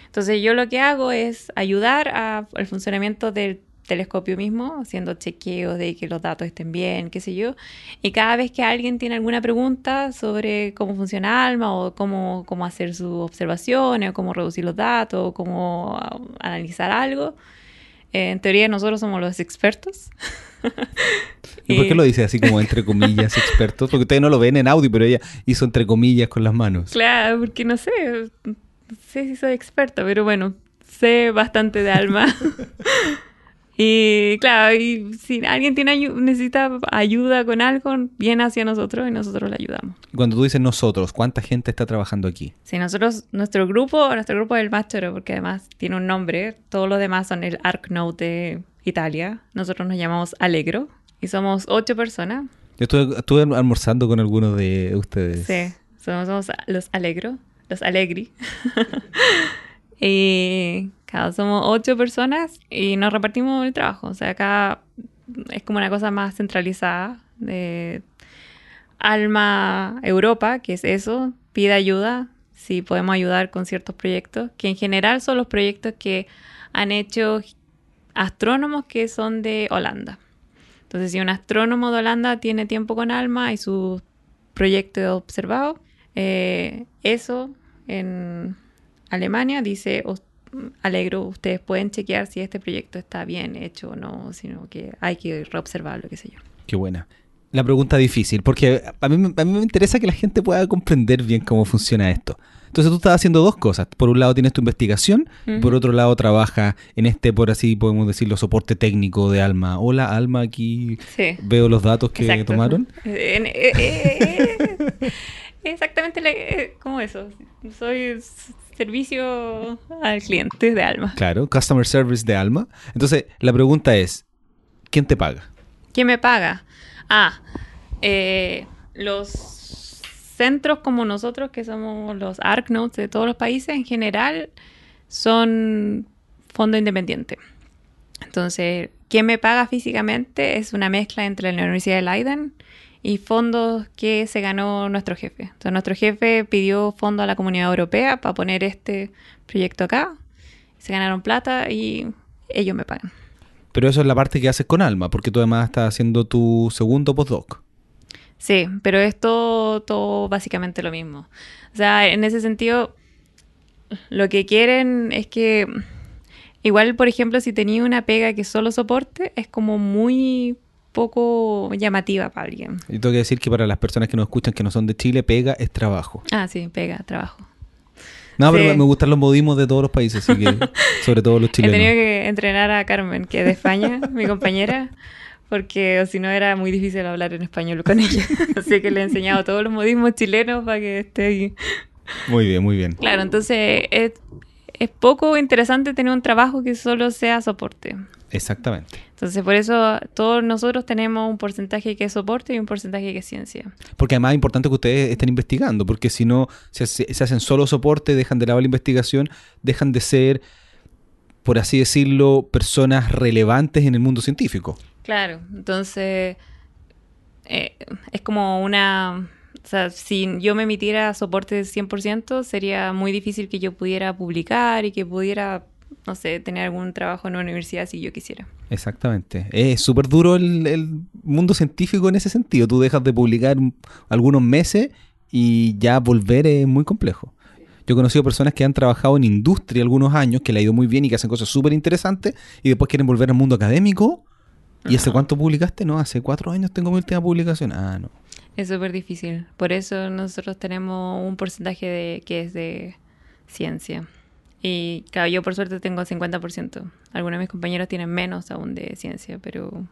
Speaker 2: Entonces yo lo que hago es ayudar al funcionamiento del telescopio mismo, haciendo chequeos de que los datos estén bien, qué sé yo. Y cada vez que alguien tiene alguna pregunta sobre cómo funciona ALMA o cómo, cómo hacer sus observaciones o cómo reducir los datos o cómo ah, analizar algo, eh, en teoría nosotros somos los expertos.
Speaker 1: ¿Y por qué lo dice así como entre comillas expertos? Porque ustedes no lo ven en audio, pero ella hizo entre comillas con las manos.
Speaker 2: Claro, porque no sé, no sé si soy experta, pero bueno, sé bastante de alma. y claro, y si alguien tiene ayu- necesita ayuda con algo, viene hacia nosotros y nosotros le ayudamos.
Speaker 1: Cuando tú dices nosotros, ¿cuánta gente está trabajando aquí?
Speaker 2: Si nosotros, nuestro grupo, nuestro grupo es el más choro, porque además tiene un nombre, todos los demás son el ArcNote de Italia, nosotros nos llamamos Alegro y somos ocho personas.
Speaker 1: Yo estuve, estuve almorzando con algunos de ustedes.
Speaker 2: Sí, somos, somos los Alegro, los Alegri. y cada somos ocho personas y nos repartimos el trabajo. O sea, acá es como una cosa más centralizada de Alma Europa, que es eso, pide ayuda, si podemos ayudar con ciertos proyectos, que en general son los proyectos que han hecho astrónomos que son de Holanda. Entonces, si un astrónomo de Holanda tiene tiempo con Alma y su proyecto observado, eh, eso en Alemania dice, "Os- alegro, ustedes pueden chequear si este proyecto está bien hecho o no, sino que hay que reobservarlo, qué sé yo.
Speaker 1: Qué buena. La pregunta difícil, porque a mí, a mí me interesa que la gente pueda comprender bien cómo funciona esto. Entonces tú estás haciendo dos cosas. Por un lado tienes tu investigación, por otro lado trabajas en este, por así podemos decirlo, soporte técnico de Alma. Hola Alma, aquí
Speaker 2: Sí.
Speaker 1: veo los datos que
Speaker 2: Exacto.
Speaker 1: tomaron.
Speaker 2: Eh, en- eh, eh, exactamente la- como eso. Soy servicio al cliente de Alma.
Speaker 1: Claro, Customer Service de Alma. Entonces la pregunta es, ¿quién te paga?
Speaker 2: ¿Quién me paga? Ah, eh, los centros como nosotros, que somos los ArcNotes de todos los países, en general son fondo independiente. Entonces, ¿quién me paga físicamente? Es una mezcla entre la Universidad de Leiden y fondos que se ganó nuestro jefe. Entonces, nuestro jefe pidió fondo a la Comunidad Europea para poner este proyecto acá. Se ganaron plata y ellos me pagan.
Speaker 1: Pero eso es la parte que haces con Alma, porque tú además estás haciendo tu segundo postdoc.
Speaker 2: Sí, pero es todo, todo básicamente lo mismo. O sea, en ese sentido, lo que quieren es que, igual, por ejemplo, si tenía una pega que solo soporte, es como muy poco llamativa para alguien.
Speaker 1: Y tengo que decir que para las personas que nos escuchan que no son de Chile, pega es trabajo.
Speaker 2: Ah, sí, pega, trabajo.
Speaker 1: No,
Speaker 2: Sí.
Speaker 1: pero me gustan los modismos de todos los países, así que, sobre todo los
Speaker 2: He tenido
Speaker 1: chilenos.
Speaker 2: que entrenar a Carmen, que es de España, mi compañera, porque si no era muy difícil hablar en español con ella. Así que le he enseñado todos los modismos chilenos para que esté ahí.
Speaker 1: Muy bien, muy bien.
Speaker 2: Claro, entonces es, es poco interesante tener un trabajo que solo sea soporte.
Speaker 1: Exactamente.
Speaker 2: Entonces, por eso todos nosotros tenemos un porcentaje que es soporte y un porcentaje que es ciencia.
Speaker 1: Porque además es importante que ustedes estén investigando, porque si no, se, hace- se hacen solo soporte, dejan de lado la investigación, dejan de ser, por así decirlo, personas relevantes en el mundo científico.
Speaker 2: Claro, entonces eh, es como una... O sea, si yo me emitiera soporte del 100%, sería muy difícil que yo pudiera publicar y que pudiera, no sé, tener algún trabajo en una universidad si yo quisiera.
Speaker 1: Exactamente. Es súper duro el, el mundo científico en ese sentido. Tú dejas de publicar un- algunos meses y ya volver es muy complejo. Yo he conocido personas que han trabajado en industria algunos años, que le ha ido muy bien y que hacen cosas súper interesantes y después quieren volver al mundo académico. ¿Y hace cuánto publicaste? No, hace cuatro años tengo mi última publicación. Ah, no.
Speaker 2: Es súper difícil. Por eso nosotros tenemos un porcentaje de, que es de ciencia. Y claro, yo por suerte tengo 50%. Algunos de mis compañeros tienen menos aún de ciencia, pero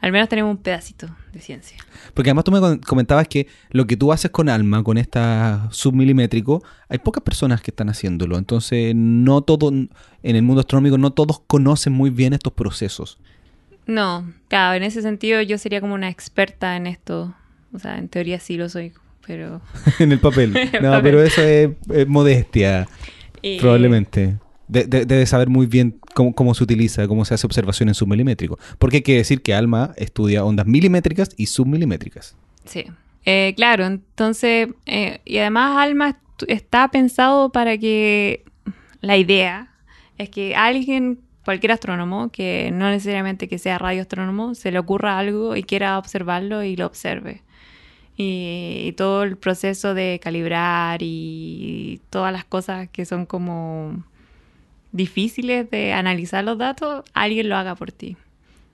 Speaker 2: al menos tenemos un pedacito de ciencia.
Speaker 1: Porque además tú me comentabas que lo que tú haces con Alma, con esta submilimétrico, hay pocas personas que están haciéndolo. Entonces, no todo, en el mundo astronómico, no todos conocen muy bien estos procesos.
Speaker 2: No, claro, en ese sentido yo sería como una experta en esto. O sea, en teoría sí lo soy, pero...
Speaker 1: en el papel.
Speaker 2: El
Speaker 1: no,
Speaker 2: papel.
Speaker 1: pero eso es, es modestia,
Speaker 2: y-
Speaker 1: probablemente. De- de- debe saber muy bien cómo, cómo se utiliza, cómo se hace observación en submilimétrico. Porque hay que decir que Alma estudia ondas milimétricas y submilimétricas.
Speaker 2: Sí. Eh, claro, entonces, eh, y además Alma está pensado para que la idea es que alguien, cualquier astrónomo, que no necesariamente que sea radioastrónomo, se le ocurra algo y quiera observarlo y lo observe. Y, y todo el proceso de calibrar y todas las cosas que son como difíciles de analizar los datos, alguien lo haga por ti.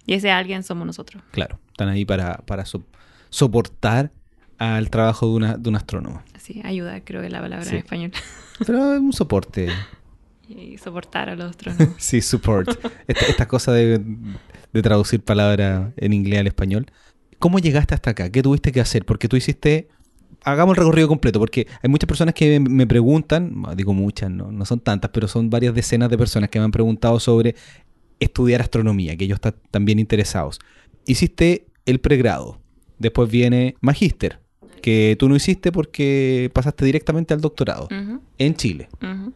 Speaker 2: Y ese alguien somos nosotros.
Speaker 1: Claro, están ahí para, para so- soportar al trabajo de, una, de un astrónomo.
Speaker 2: Sí, ayuda, creo que es la palabra
Speaker 1: Sí.
Speaker 2: en español.
Speaker 1: Pero es un soporte.
Speaker 2: y soportar a los astrónomos.
Speaker 1: Sí, support. Esta, esta cosa de, de traducir palabras en inglés al español. ¿Cómo llegaste hasta acá? ¿Qué tuviste que hacer? Porque tú hiciste... Hagamos el recorrido completo, porque hay muchas personas que me preguntan, digo muchas, no, no son tantas, pero son varias decenas de personas que me han preguntado sobre estudiar astronomía, que ellos están también interesados. Hiciste el pregrado, después viene magíster, que tú no hiciste porque pasaste directamente al doctorado en Chile
Speaker 2: ujú.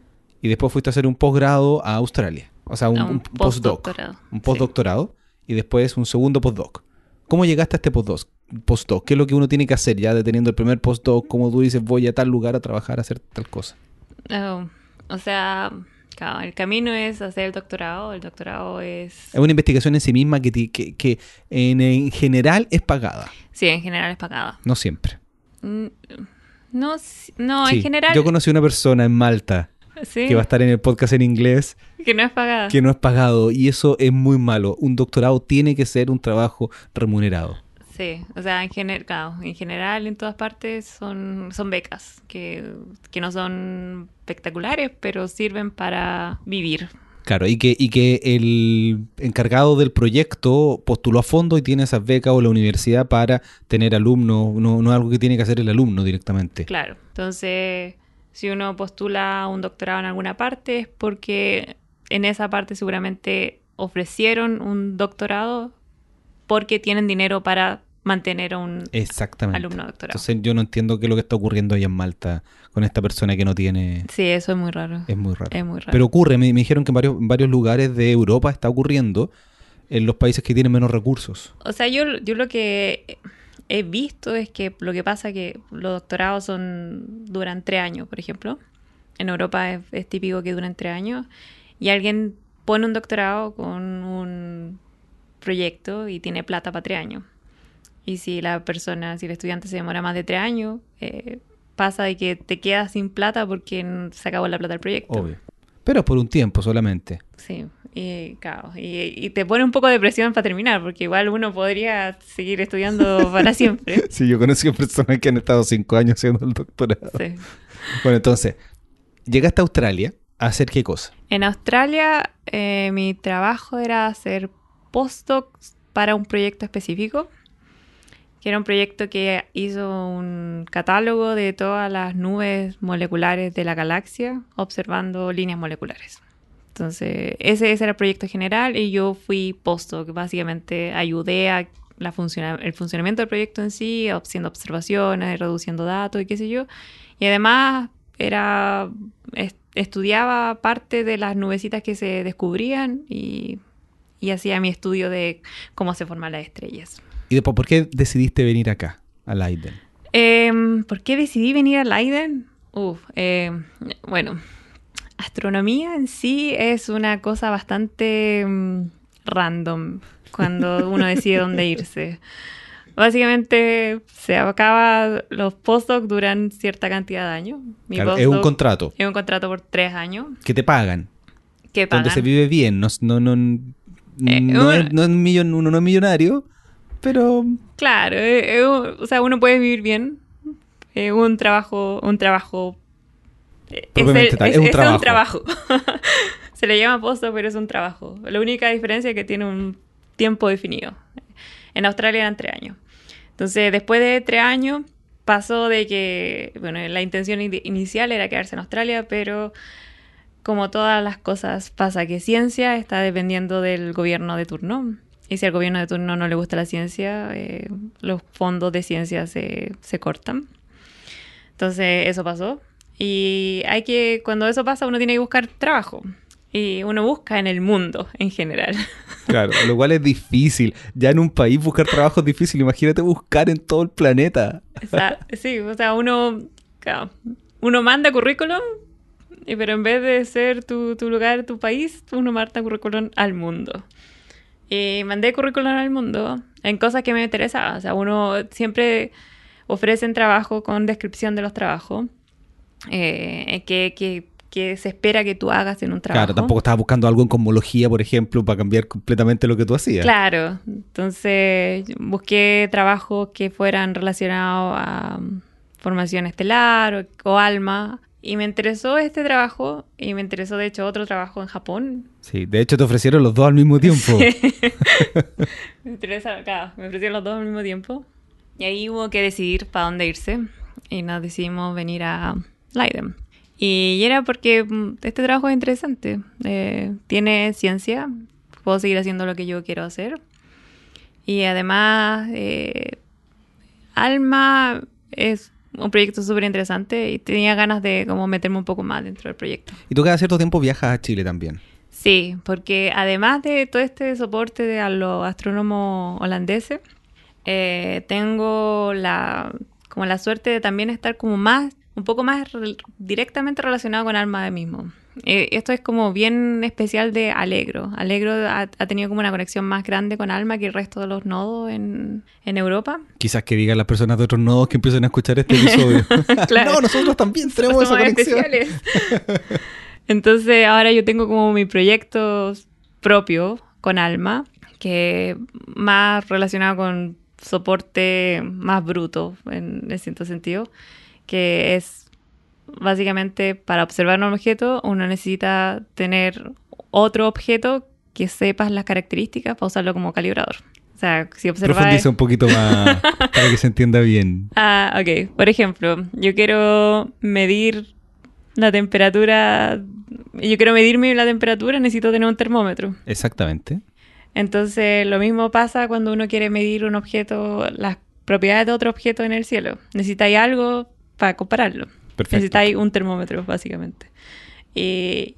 Speaker 1: Y después fuiste a hacer un posgrado a Australia. O sea, un,
Speaker 2: un
Speaker 1: postdoc.
Speaker 2: postdoctorado,
Speaker 1: Un
Speaker 2: sí.
Speaker 1: postdoctorado y después un segundo postdoc. ¿Cómo llegaste a este postdoc? postdoc? ¿Qué es lo que uno tiene que hacer ya deteniendo el primer postdoc? Como tú dices, voy a tal lugar a trabajar, a hacer tal cosa.
Speaker 2: Oh, o sea, claro, el camino es hacer el doctorado. El doctorado es...
Speaker 1: Es una investigación en sí misma que, que, que en, en general es pagada.
Speaker 2: Sí, en general es pagada.
Speaker 1: No siempre.
Speaker 2: Mm, No, no
Speaker 1: Sí,
Speaker 2: en general...
Speaker 1: Yo conocí una persona en Malta
Speaker 2: sí,
Speaker 1: que va a estar en el podcast en inglés
Speaker 2: que no es pagada.
Speaker 1: que no es pagado y eso es muy malo. Un doctorado tiene que ser un trabajo remunerado.
Speaker 2: Sí, o sea, en, gener- claro, en general en todas partes son, son becas que, que no son espectaculares, pero sirven para vivir.
Speaker 1: Claro, y que, y que el encargado del proyecto postuló a fondo y tiene esas becas o la universidad para tener alumnos, no, no es algo que tiene que hacer el alumno directamente.
Speaker 2: Claro. Entonces, si uno postula un doctorado en alguna parte es porque en esa parte seguramente ofrecieron un doctorado porque tienen dinero para mantener a un
Speaker 1: Exactamente.
Speaker 2: alumno doctorado.
Speaker 1: Entonces yo no entiendo qué es lo que está ocurriendo ahí en Malta con esta persona que no tiene...
Speaker 2: Sí, eso es muy raro.
Speaker 1: Es muy raro.
Speaker 2: Es muy raro.
Speaker 1: Pero ocurre, me, me dijeron que en varios, varios lugares de Europa está ocurriendo en los países que tienen menos recursos.
Speaker 2: O sea, yo, yo lo que he visto es que lo que pasa es que los doctorados son duran tres años, por ejemplo. En Europa es, es típico que duran tres años. Y alguien pone un doctorado con un proyecto y tiene plata para tres años. Y si la persona, si el estudiante se demora más de tres años, eh, pasa de que te quedas sin plata porque se acabó la plata del proyecto.
Speaker 1: Obvio. Pero por un tiempo solamente.
Speaker 2: Sí, y, claro, y, y te pone un poco de presión para terminar, porque igual uno podría seguir estudiando para siempre.
Speaker 1: Sí, yo conocí a personas que han estado cinco años haciendo el doctorado.
Speaker 2: Sí.
Speaker 1: Bueno, entonces, llegaste a Australia a hacer qué cosa.
Speaker 2: En Australia, eh, mi trabajo era hacer postdocs para un proyecto específico, que era un proyecto que hizo un catálogo de todas las nubes moleculares de la galaxia, observando líneas moleculares. Entonces, ese, ese era el proyecto general y yo fui postdoc, básicamente ayudé a la funciona- el funcionamiento del proyecto en sí, haciendo observaciones, reduciendo datos y qué sé yo. Y además era es- estudiaba parte de las nubecitas que se descubrían y, y hacía mi estudio de cómo se forman las estrellas.
Speaker 1: Y después, ¿por qué decidiste venir acá, a Leiden?
Speaker 2: Em, ¿Por qué decidí venir a Leiden? Uf, em, bueno, astronomía en sí es una cosa bastante mm, random cuando uno decide dónde irse. Básicamente se acaba, los postdocs duran cierta cantidad de años. Mi
Speaker 1: Claro, es un contrato
Speaker 2: es un contrato por tres años
Speaker 1: que te pagan,
Speaker 2: que pagan.
Speaker 1: donde se vive bien. No, no, no,
Speaker 2: Eh,
Speaker 1: no es, no es millon- uno no es millonario, pero
Speaker 2: Claro, eh, eh, o sea, uno puede vivir bien. Un trabajo, un trabajo.
Speaker 1: Propiamente
Speaker 2: el-
Speaker 1: tal, es un trabajo.
Speaker 2: trabajo. Se le llama posto, pero es un trabajo. La única diferencia es que tiene un tiempo definido. En Australia eran tres años. Entonces, después de tres años, pasó de que, bueno, la intención in- inicial era quedarse en Australia, pero como todas las cosas pasa que ciencia está dependiendo del gobierno de turno. Y si al gobierno de turno no le gusta la ciencia, eh, los fondos de ciencia se, se cortan. Entonces, eso pasó. Y hay que, cuando eso pasa, uno tiene que buscar trabajo. Y uno busca en el mundo en general.
Speaker 1: Claro, lo cual es difícil. Ya en un país buscar trabajo es difícil. Imagínate buscar en todo el planeta.
Speaker 2: O sea, sí, o sea, uno, claro, uno manda currículum, pero en vez de ser tu, tu lugar, tu país, uno manda currículum al mundo. Y mandé currículum al mundo en cosas que me interesaban. O sea, uno siempre ofrecen trabajo con descripción de los trabajos eh, que, que, que se espera que tú hagas en un trabajo.
Speaker 1: Claro, tampoco estabas buscando algo en cosmología, por ejemplo, para cambiar completamente lo que tú hacías.
Speaker 2: Claro, entonces busqué trabajos que fueran relacionados a um, formación estelar o, o alma. Y me interesó este trabajo y me interesó de hecho otro trabajo en Japón.
Speaker 1: Sí, de hecho te ofrecieron los dos al mismo tiempo.
Speaker 2: Me interesa, claro, me ofrecieron los dos al mismo tiempo. Y ahí hubo que decidir para dónde irse. Y nos decidimos venir a Leiden. Y era porque mm, este trabajo es interesante. Eh, tiene ciencia. Puedo seguir haciendo lo que yo quiero hacer. Y además, eh, Alma es un proyecto súper interesante y tenía ganas de como meterme un poco más dentro del proyecto.
Speaker 1: y tú cada cierto tiempo viajas a Chile también.
Speaker 2: Sí, porque además de todo este soporte de a los astrónomos holandeses, eh, tengo la como la suerte de también estar como más, un poco más re- directamente relacionado con Alma de mismo. Eh, esto es como bien especial de Alegro. Alegro ha, ha tenido como una conexión más grande con Alma que el resto de los nodos en, en Europa.
Speaker 1: Quizás que digan las personas de otros nodos que empiecen a escuchar este episodio.
Speaker 2: Claro.
Speaker 1: no, nosotros también tenemos esa conexión.
Speaker 2: especiales. Entonces ahora yo tengo como mi proyecto propio con Alma, que más relacionado con soporte más bruto en, en cierto sentido, que es básicamente para observar un objeto uno necesita tener otro objeto que sepas las características para usarlo como calibrador. O sea, si observas...
Speaker 1: Profundiza un poquito más para que se entienda bien.
Speaker 2: Ah, ok. Por ejemplo, yo quiero medir la temperatura. Yo quiero medirme la temperatura, necesito tener un termómetro.
Speaker 1: Exactamente.
Speaker 2: Entonces, lo mismo pasa cuando uno quiere medir un objeto, las propiedades de otro objeto en el cielo. Necesitáis algo para compararlo.
Speaker 1: Perfecto.
Speaker 2: Necesitáis un termómetro, básicamente. Eh,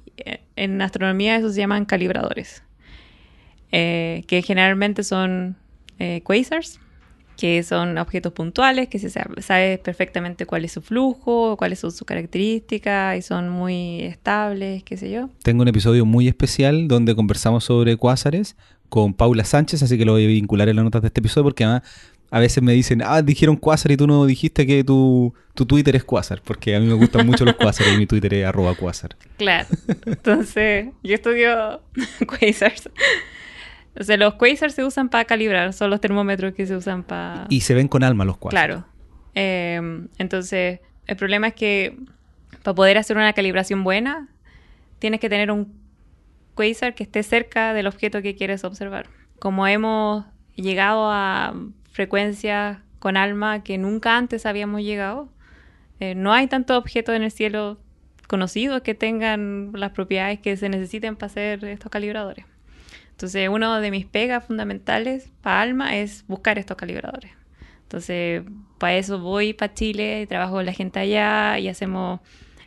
Speaker 2: en astronomía eso se llaman calibradores, eh, que generalmente son eh, quasars, que son objetos puntuales, que se sabe, sabe perfectamente cuál es su flujo, cuáles son sus características y son muy estables, qué sé yo.
Speaker 1: Tengo un episodio muy especial donde conversamos sobre cuásares con Paula Sánchez, así que lo voy a vincular en las notas de este episodio porque además a veces me dicen, ah, dijeron cuásar y tú no dijiste que tu, tu Twitter es cuásar, porque a mí me gustan mucho los cuásares y mi Twitter es arroba cuásar.
Speaker 2: Claro. Entonces, yo estudio quasars. O sea, los quasars se usan para calibrar, son los termómetros que se usan para...
Speaker 1: Y se ven con alma los cuásares.
Speaker 2: Claro. Eh, entonces, el problema es que para poder hacer una calibración buena, tienes que tener un quasar que esté cerca del objeto que quieres observar. Como hemos llegado a frecuencias con alma que nunca antes habíamos llegado, eh, no hay tantos objetos en el cielo conocidos que tengan las propiedades que se necesiten para hacer estos calibradores. Entonces, uno de mis pegas fundamentales para Alma es buscar estos calibradores. Entonces, para eso voy para Chile trabajo con la gente allá y hacemos,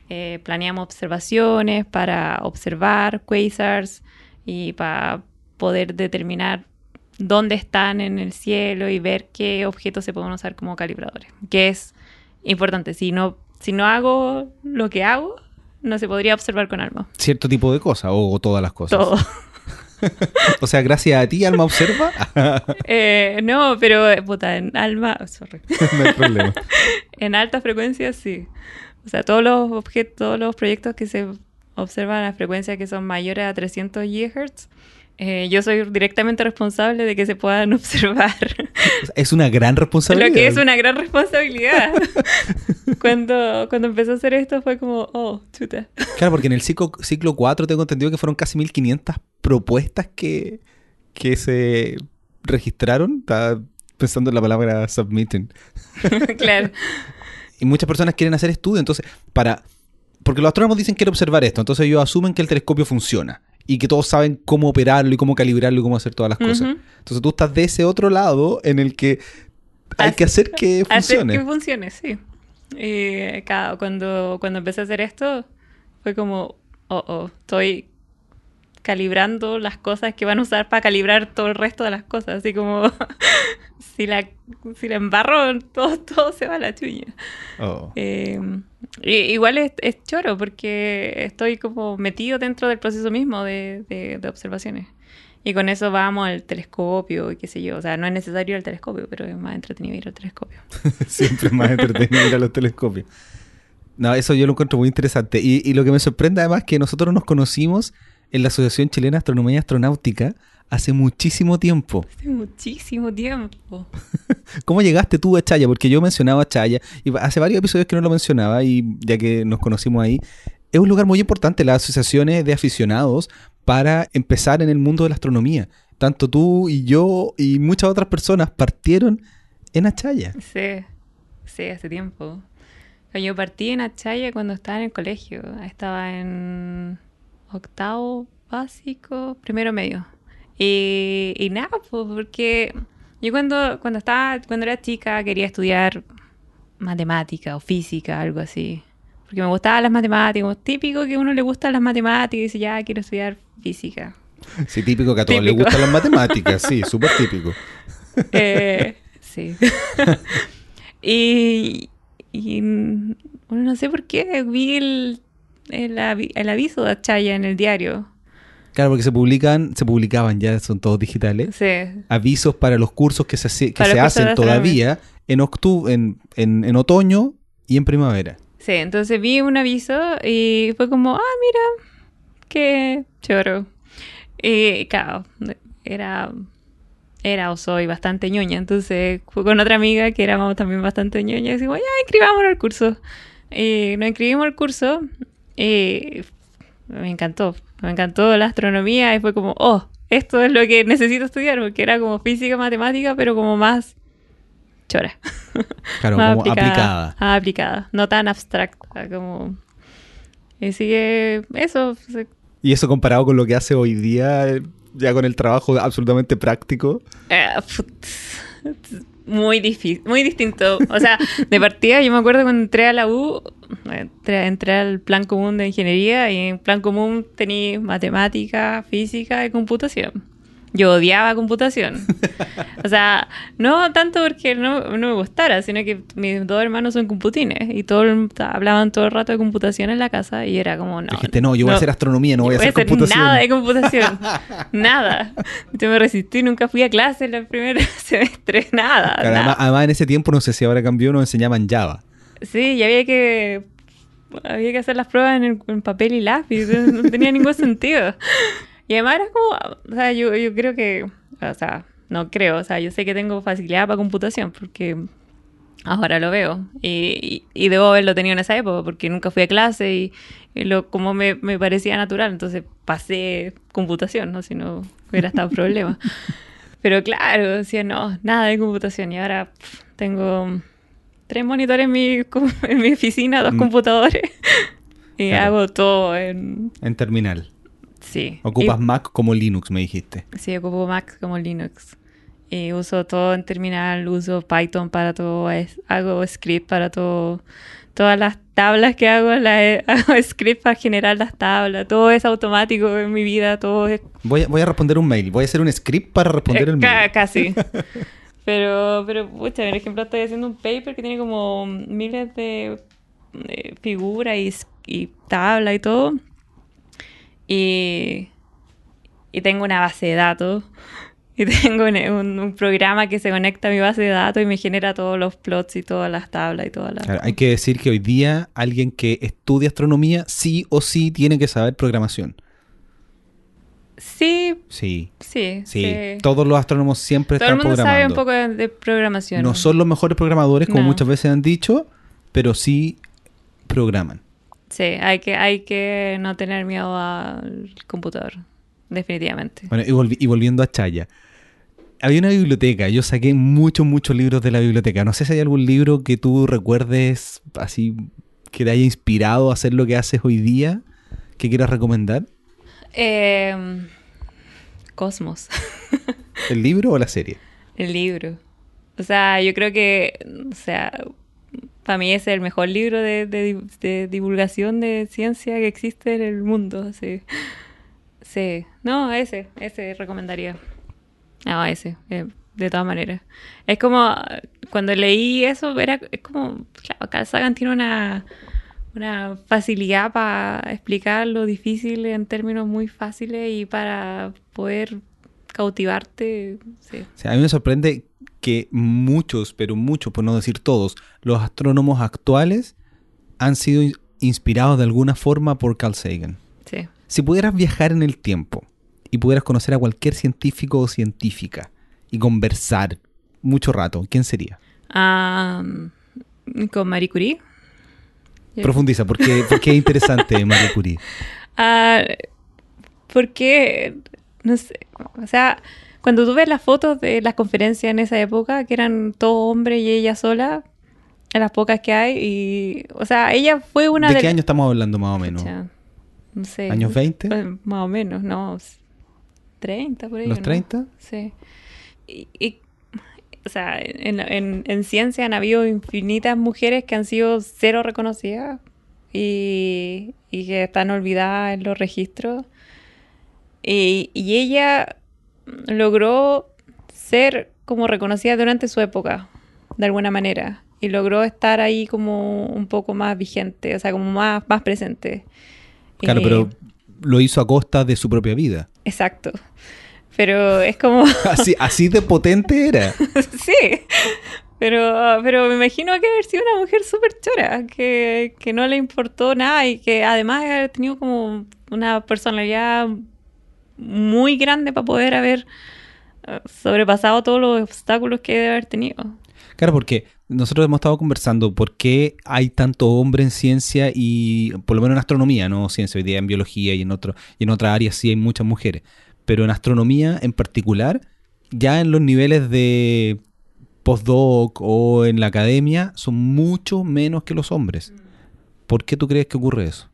Speaker 2: eh, planeamos observaciones para observar quasars y para poder determinar dónde están en el cielo y ver qué objetos se pueden usar como calibradores. Que es importante. Si no, si no hago lo que hago, no se podría observar con Alma.
Speaker 1: Cierto tipo de cosas o, todas las cosas.
Speaker 2: Todo.
Speaker 1: O sea, gracias a ti, Alma observa.
Speaker 2: Eh, no, pero eh, puta, en Alma, oh, sorry.
Speaker 1: no hay problema.
Speaker 2: En altas frecuencias sí. O sea, todos los objetos, todos los proyectos que se observan a frecuencias que son mayores a 300 GHz, eh, yo soy directamente responsable de que se puedan observar.
Speaker 1: Es una gran responsabilidad.
Speaker 2: Lo que es una gran responsabilidad. cuando, cuando empecé a hacer esto fue como, oh, chuta.
Speaker 1: Claro, porque en el ciclo, ciclo 4 tengo entendido que fueron casi 1500 propuestas que, que se registraron. Estaba pensando en la palabra submitting.
Speaker 2: claro.
Speaker 1: Y muchas personas quieren hacer estudios. Entonces, para. Porque los astrónomos dicen quiero observar esto. Entonces ellos asumen que el telescopio funciona. Y que todos saben cómo operarlo y cómo calibrarlo y cómo hacer todas las cosas.
Speaker 2: Ujú.
Speaker 1: Entonces tú estás de ese otro lado en el que hay
Speaker 2: Hace-
Speaker 1: que hacer que
Speaker 2: Hacer
Speaker 1: funcione.
Speaker 2: que funcione, sí. Y claro, cuando, cuando empecé a hacer esto, fue como, oh, oh, estoy calibrando las cosas que van a usar para calibrar todo el resto de las cosas. Así como, si la, si la embarro, todo, todo se va a la chuña.
Speaker 1: Oh.
Speaker 2: Eh, y- igual es, es choro porque estoy como metido dentro del proceso mismo de, de- de observaciones. Y con eso vamos al telescopio y qué sé yo. O sea, no es necesario ir al telescopio, pero es más entretenido ir al telescopio.
Speaker 1: Siempre es más entretenido ir a los telescopios. No, eso yo lo encuentro muy interesante. Y, y lo que me sorprende además es que nosotros nos conocimos en la Asociación Chilena de Astronomía y Astronáutica hace muchísimo tiempo.
Speaker 2: Hace muchísimo tiempo.
Speaker 1: ¿Cómo llegaste tú a Chaya? Porque yo mencionaba Chaya y hace varios episodios que no lo mencionaba y ya que nos conocimos ahí, es un lugar muy importante, las asociaciones de aficionados para empezar en el mundo de la astronomía. Tanto tú y yo y muchas otras personas partieron en Achaya.
Speaker 2: Sí, sí, hace tiempo. Yo partí en Achaya cuando estaba en el colegio. Estaba en octavo básico, primero medio. Y, y nada, pues, porque yo cuando, cuando estaba, cuando era chica quería estudiar matemática o física, algo así. Porque me gustaban las matemáticas, típico que a uno le gustan las matemáticas y dice, ya, quiero estudiar física.
Speaker 1: Sí, típico que a todos les gustan las matemáticas, sí, súper típico.
Speaker 2: Eh, sí. y, y, bueno, no sé por qué vi el, el, avi- el aviso de Achaya en el diario.
Speaker 1: Claro, porque se publican, se publicaban ya, son todos digitales,
Speaker 2: Sí,
Speaker 1: avisos para los cursos que se, hace- que se hacen todavía en, octu- en, en, en otoño y en primavera.
Speaker 2: sí, entonces vi un aviso y fue como, ah, mira, qué choro. Y claro, era, era o soy bastante ñoña, entonces fui con otra amiga que éramos también bastante ñoña y decimos, ya, inscribámonos al curso. Y nos inscribimos al curso y me encantó, me encantó la astronomía y fue como, oh, esto es lo que necesito estudiar, porque era como física, matemática, pero como más chora.
Speaker 1: Claro,
Speaker 2: Más
Speaker 1: como aplicada.
Speaker 2: Ah, aplicada, no tan abstracta como... Y sigue eso,
Speaker 1: Y eso comparado con lo que hace hoy día, eh, ya con el trabajo absolutamente práctico.
Speaker 2: Eh, muy difícil, muy distinto. O sea, de partida yo me acuerdo cuando entré a la U, entré, entré al plan común de ingeniería y en plan común tenía matemática, física y computación. Yo odiaba computación. O sea, no tanto porque no, no me gustara, sino que mis dos hermanos son computines y todo hablaban todo el rato de computación en la casa y era como, no.
Speaker 1: Dijiste, no, yo voy a hacer astronomía, no voy a hacer computación.
Speaker 2: Nada de computación. nada. Yo me resistí, nunca fui a clase en el primer semestre, nada.
Speaker 1: Claro,
Speaker 2: nada.
Speaker 1: además, además en ese tiempo, no sé si ahora cambió, nos enseñaban Java.
Speaker 2: Sí, y había que había que hacer las pruebas en, el- en papel y lápiz, no tenía ningún sentido. Y además era como, o sea, yo, yo creo que, o sea, no creo, o sea, yo sé que tengo facilidad para computación porque ahora lo veo y, y, y debo haberlo tenido en esa época porque nunca fui a clase y, y lo como me, me parecía natural, entonces pasé computación, ¿no? Si no hubiera estado problema. Pero claro, decía, no, nada de computación y ahora pff, tengo tres monitores en mi, en mi oficina, dos
Speaker 1: Mm.
Speaker 2: computadores. y
Speaker 1: Claro.
Speaker 2: hago todo en...
Speaker 1: En terminal.
Speaker 2: Sí.
Speaker 1: Ocupas
Speaker 2: Y-
Speaker 1: Mac como Linux, me dijiste.
Speaker 2: Sí, ocupo Mac como Linux. Y uso todo en terminal, uso Python para todo, es- hago script para todo. Todas las tablas que hago, las hago script para generar las tablas. Todo es automático en mi vida, todo es
Speaker 1: Voy a, voy a responder un mail. Voy a hacer un script para responder
Speaker 2: Eh,
Speaker 1: el
Speaker 2: ca-
Speaker 1: mail.
Speaker 2: Casi. Pero, pero, pucha, por ejemplo, estoy haciendo un paper que tiene como miles de, de figuras y, y tabla y todo. Y, y tengo una base de datos. Y tengo un, un- un programa que se conecta a mi base de datos y me genera todos los plots y todas las tablas y todas las...
Speaker 1: Claro, hay que decir que hoy día alguien que estudia astronomía sí o sí tiene que saber programación.
Speaker 2: Sí,
Speaker 1: Sí,
Speaker 2: sí,
Speaker 1: sí.
Speaker 2: sí.
Speaker 1: Todos los astrónomos siempre
Speaker 2: Todo el
Speaker 1: están
Speaker 2: mundo sabe un
Speaker 1: programando.
Speaker 2: poco de, de programación.
Speaker 1: No son los mejores programadores, como
Speaker 2: No.
Speaker 1: muchas veces han dicho, pero sí programan.
Speaker 2: Sí, hay que, hay que no tener miedo al computador, definitivamente.
Speaker 1: Bueno, y, volvi- y volviendo a Chaya. Había una biblioteca, yo saqué muchos, muchos libros de la biblioteca. No sé si hay algún libro que tú recuerdes así que te haya inspirado a hacer lo que haces hoy día, que quieras recomendar.
Speaker 2: Eh, Cosmos.
Speaker 1: ¿El libro o la serie?
Speaker 2: El libro. O sea, yo creo que, o sea, para mí es el mejor libro de, de- de divulgación de ciencia que existe en el mundo. Sí. Sí. No, ese, ese recomendaría. No, ese, eh, de todas maneras. Es como, cuando leí eso, era es como, claro, Carl Sagan tiene una, una facilidad para explicar lo difícil en términos muy fáciles y para poder cautivarte. Sí.
Speaker 1: A mí me sorprende que muchos, pero muchos, por no decir todos, los astrónomos actuales han sido in- inspirados de alguna forma por Carl Sagan.
Speaker 2: Sí.
Speaker 1: Si pudieras viajar en el tiempo y pudieras conocer a cualquier científico o científica y conversar mucho rato, ¿quién sería?
Speaker 2: Ah, con Marie Curie.
Speaker 1: Profundiza, porque, porque es interesante Marie Curie.
Speaker 2: Ah, porque, no sé, o sea, cuando tú ves las fotos de las conferencias en esa época, que eran todos hombres y ella sola, en las pocas que hay, y, o sea, ella fue una
Speaker 1: ¿De
Speaker 2: de
Speaker 1: qué año estamos hablando más o menos?
Speaker 2: Pucha, no sé.
Speaker 1: ¿Años 20?
Speaker 2: Pues, más o menos, no. 30 por ahí.
Speaker 1: ¿Los
Speaker 2: ¿no?
Speaker 1: 30?
Speaker 2: Sí. Y, y, o sea, en, en, en ciencia han habido infinitas mujeres que han sido cero reconocidas y, y que están olvidadas en los registros. Y, y ella logró ser como reconocida durante su época, de alguna manera. Y logró estar ahí como un poco más vigente, o sea, como más, más presente.
Speaker 1: Claro,
Speaker 2: Eh,
Speaker 1: pero lo hizo a costa de su propia vida.
Speaker 2: Exacto. Pero es como...
Speaker 1: Así, así de potente era.
Speaker 2: sí. Pero, pero me imagino que haber sido una mujer súper chora, que, que no le importó nada y que además ha tenido como una personalidad muy grande para poder haber eh, sobrepasado todos los obstáculos que debe haber tenido.
Speaker 1: Claro, porque nosotros hemos estado conversando por qué hay tanto hombre en ciencia y por lo menos en astronomía, no ciencia, hoy día en biología y en otro y en otras áreas sí hay muchas mujeres, pero en astronomía en particular, ya en los niveles de postdoc o en la academia son mucho menos que los hombres. ¿Por qué tú crees que ocurre eso?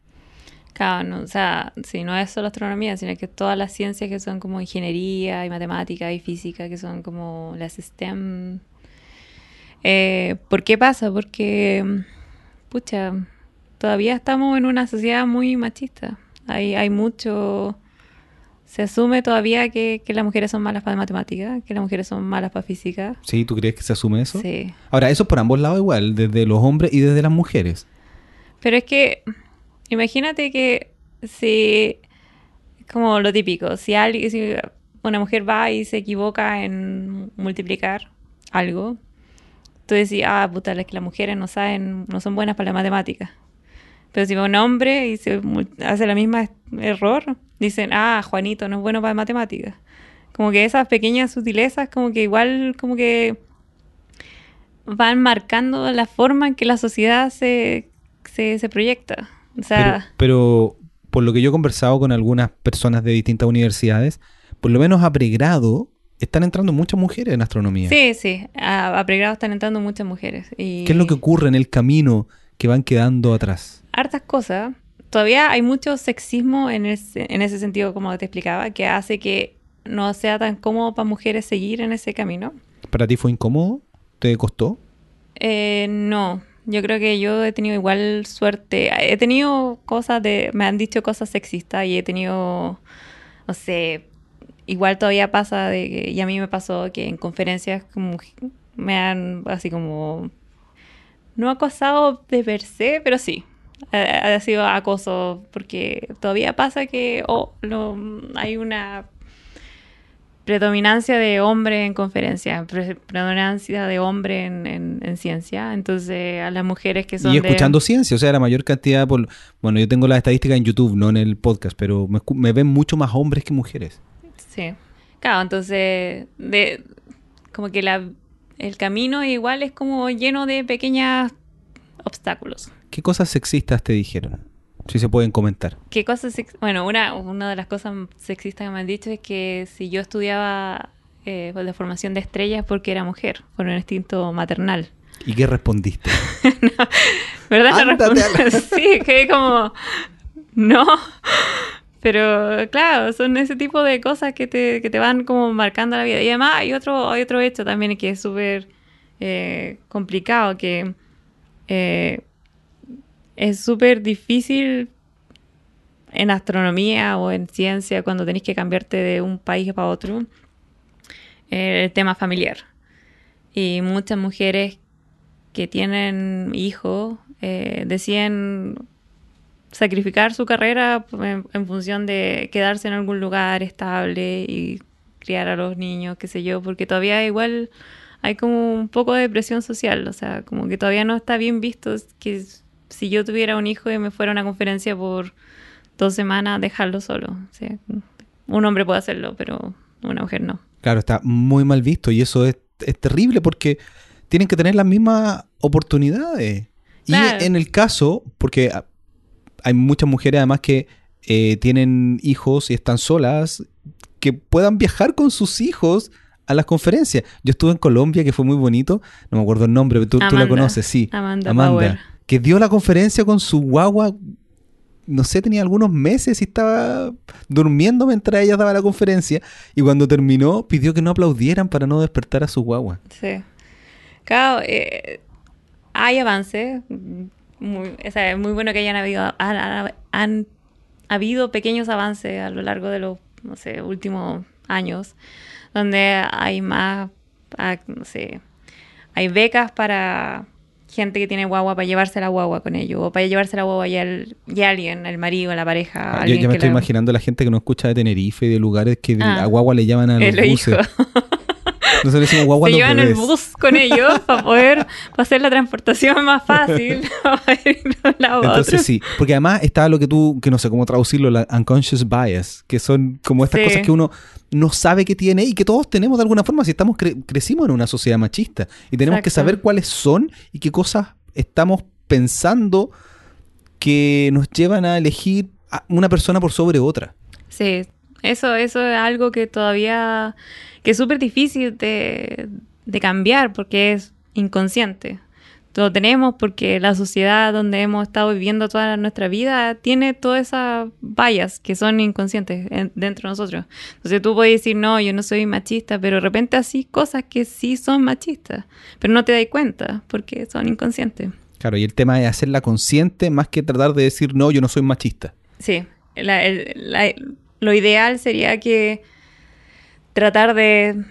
Speaker 2: Claro, no, o sea, sí, no es solo astronomía, sino que todas las ciencias que son como ingeniería y matemática y física, que son como las STEM. Eh, ¿Por qué pasa? Porque, pucha, todavía estamos en una sociedad muy machista. Hay, hay mucho... Se asume todavía que, que las mujeres son malas para matemáticas, que las mujeres son malas para física.
Speaker 1: ¿Sí? ¿Tú crees que se asume eso?
Speaker 2: Sí.
Speaker 1: Ahora, eso por ambos lados igual, desde los hombres y desde las mujeres.
Speaker 2: Pero es que, imagínate que si, como lo típico, si, alguien, si una mujer va y se equivoca en multiplicar algo, tú decís, ah, puta, es que las mujeres no saben, no son buenas para la matemática. Pero si va un hombre y se hace la misma error, dicen, ah, Juanito no es bueno para matemáticas. Como que esas pequeñas sutilezas, como que igual, como que van marcando la forma en que la sociedad se, se proyecta. O
Speaker 1: Pero,
Speaker 2: sea,
Speaker 1: pero por lo que yo he conversado con algunas personas de distintas universidades, por lo menos a pregrado están entrando muchas mujeres en astronomía.
Speaker 2: sí, sí, a, a pregrado están entrando muchas mujeres. Y
Speaker 1: ¿Qué es lo que ocurre en el camino que van quedando atrás?
Speaker 2: Hartas cosas. Todavía hay mucho sexismo en ese, en ese sentido, como te explicaba, que hace que no sea tan cómodo para mujeres seguir en ese camino.
Speaker 1: ¿Para ti fue incómodo? ¿Te costó?
Speaker 2: Eh, no, yo creo que yo he tenido igual suerte. He tenido cosas de, me han dicho cosas sexistas y he tenido, no sé, igual todavía pasa de que, y a mí me pasó que en conferencias como me han así como, no acosado de per se, pero sí. Ha, ha sido acoso porque todavía pasa que oh, lo- hay una predominancia de hombre en conferencias, pre- predominancia de hombre en, en- en ciencia. Entonces, a las mujeres que son
Speaker 1: Y
Speaker 2: de-
Speaker 1: escuchando ciencia, o sea, la mayor cantidad, por, bueno, yo tengo la estadística en YouTube, no en el podcast, pero me, ven mucho más hombres que mujeres.
Speaker 2: Sí. Claro, entonces, de, como que la, el camino igual es como lleno de pequeños obstáculos.
Speaker 1: ¿Qué cosas sexistas te dijeron? Si se pueden comentar.
Speaker 2: ¿Qué cosas? Bueno, una, una de las cosas sexistas que me han dicho es que si yo estudiaba eh, de formación de estrellas porque era mujer, por un instinto maternal.
Speaker 1: ¿Y qué respondiste?
Speaker 2: ¿Verdad? No
Speaker 1: la-
Speaker 2: respondo- Sí, que como... No. Pero claro, son ese tipo de cosas que te, que te van como marcando la vida. Y además hay otro, hay otro hecho también que es súper eh, complicado, que eh, es súper difícil en astronomía o en ciencia cuando tenés que cambiarte de un país para otro, eh, el tema familiar. Y muchas mujeres que tienen hijos eh, deciden sacrificar su carrera en, en, función de quedarse en algún lugar estable y criar a los niños, qué sé yo, porque todavía igual hay como un poco de presión social, o sea, como que todavía no está bien visto que si yo tuviera un hijo y me fuera a una conferencia por dos semanas, dejarlo solo. O sea, un hombre puede hacerlo, pero una mujer no.
Speaker 1: Claro, está muy mal visto y eso es, es terrible porque tienen que tener las mismas oportunidades. Claro. Y en el caso, porque hay muchas mujeres además que eh, tienen hijos y están solas, que puedan viajar con sus hijos a las conferencias. Yo estuve en Colombia, que fue muy bonito, no me acuerdo el nombre, pero tú, tú la conoces, sí.
Speaker 2: Amanda, Amanda
Speaker 1: que dio la conferencia con su guagua, no sé, tenía algunos meses y estaba durmiendo mientras ella daba la conferencia, y cuando terminó pidió que no aplaudieran para no despertar a su guagua.
Speaker 2: Sí. Claro, eh, hay avances. Es muy bueno que hayan habido, han, han, habido pequeños avances a lo largo de los, no sé, últimos años, donde hay más, no sé, hay becas para gente que tiene guagua para llevarse la guagua con ellos, o para llevarse la guagua y, el, y alguien, el marido, la pareja.
Speaker 1: Ah, yo, yo me estoy la... imaginando la gente que no escucha de Tenerife y de lugares que ah, a guagua le llaman a los buses. Nosotros decimos guagua
Speaker 2: Se llevan el bus con ellos para poder hacer la transportación más fácil.
Speaker 1: Entonces sí, porque además está lo que tú, que no sé cómo traducirlo, la unconscious bias, que son como estas sí. cosas que uno no sabe que tiene y que todos tenemos de alguna forma si estamos cre crecimos en una sociedad machista y tenemos Exacto. que saber cuáles son y qué cosas estamos pensando que nos llevan a elegir a una persona por sobre otra.
Speaker 2: Sí, eso, eso es algo que todavía que es súper difícil de, de, cambiar porque es inconsciente. Lo tenemos porque la sociedad donde hemos estado viviendo toda nuestra vida tiene todas esas vallas que son inconscientes en, dentro de nosotros. Entonces tú puedes decir, no, yo no soy machista, pero de repente así cosas que sí son machistas, pero no te das cuenta porque son inconscientes.
Speaker 1: Claro, y el tema es hacerla consciente más que tratar de decir, no, yo no soy machista.
Speaker 2: Sí, la, la, lo ideal sería que tratar de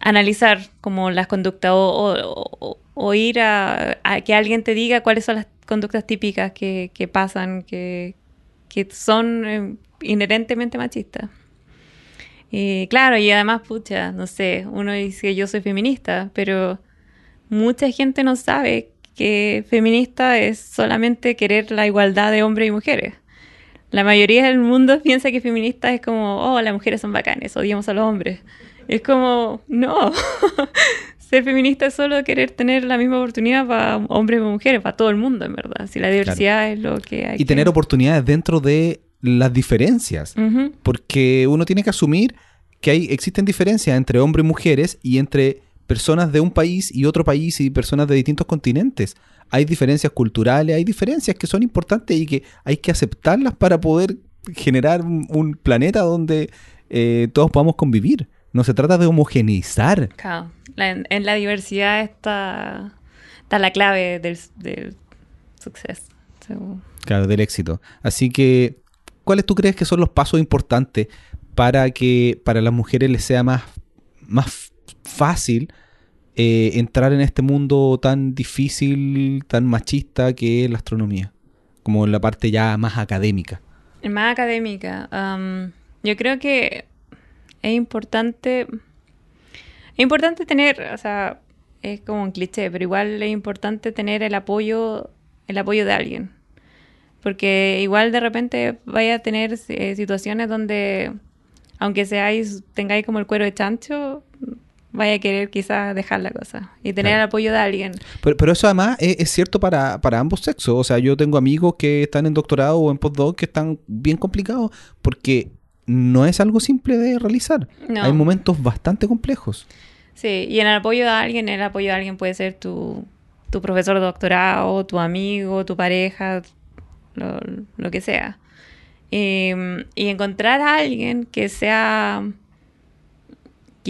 Speaker 2: analizar como las conductas o, o, ir a, a, que alguien te diga cuáles son las conductas típicas que, que pasan, que, que son eh, inherentemente machistas. Y claro, y además, pucha, no sé, uno dice yo soy feminista, pero mucha gente no sabe que feminista es solamente querer la igualdad de hombres y mujeres. La mayoría del mundo piensa que feminista es como, oh, las mujeres son bacanes, odiamos a los hombres. Es como, no. Ser feminista es solo querer tener la misma oportunidad para hombres y mujeres, para todo el mundo, en verdad. Si la diversidad claro. es lo que hay.
Speaker 1: Y
Speaker 2: que...
Speaker 1: tener oportunidades dentro de las diferencias. Uh -huh. Porque uno tiene que asumir que hay, existen diferencias entre hombres y mujeres y entre personas de un país y otro país y personas de distintos continentes hay diferencias culturales, hay diferencias que son importantes y que hay que aceptarlas para poder generar un, un planeta donde eh, todos podamos convivir. No se trata de homogeneizar.
Speaker 2: Claro. La, en, en, la diversidad está, está la clave del, del suceso.
Speaker 1: Claro, del éxito. Así que, ¿cuáles tú crees que son los pasos importantes para que para las mujeres les sea más, más fácil eh, entrar en este mundo tan difícil, tan machista que es la astronomía? Como en la parte ya más académica.
Speaker 2: Más académica. Um, yo creo que es importante. Es importante tener, o sea, es como un cliché, pero igual es importante tener el apoyo, el apoyo de alguien. Porque igual de repente vaya a tener eh, situaciones donde, aunque seáis, tengáis como el cuero de chancho, vaya a querer quizás dejar la cosa y tener claro. el apoyo de alguien.
Speaker 1: Pero, pero eso además es, es, cierto para, para ambos sexos. O sea, yo tengo amigos que están en doctorado o en postdoc que están bien complicados porque no es algo simple de realizar. No. Hay momentos bastante complejos.
Speaker 2: Sí, y en el apoyo de alguien, el apoyo de alguien puede ser tu, tu profesor de doctorado, tu amigo, tu pareja, lo, lo que sea. Em, y encontrar a alguien que sea,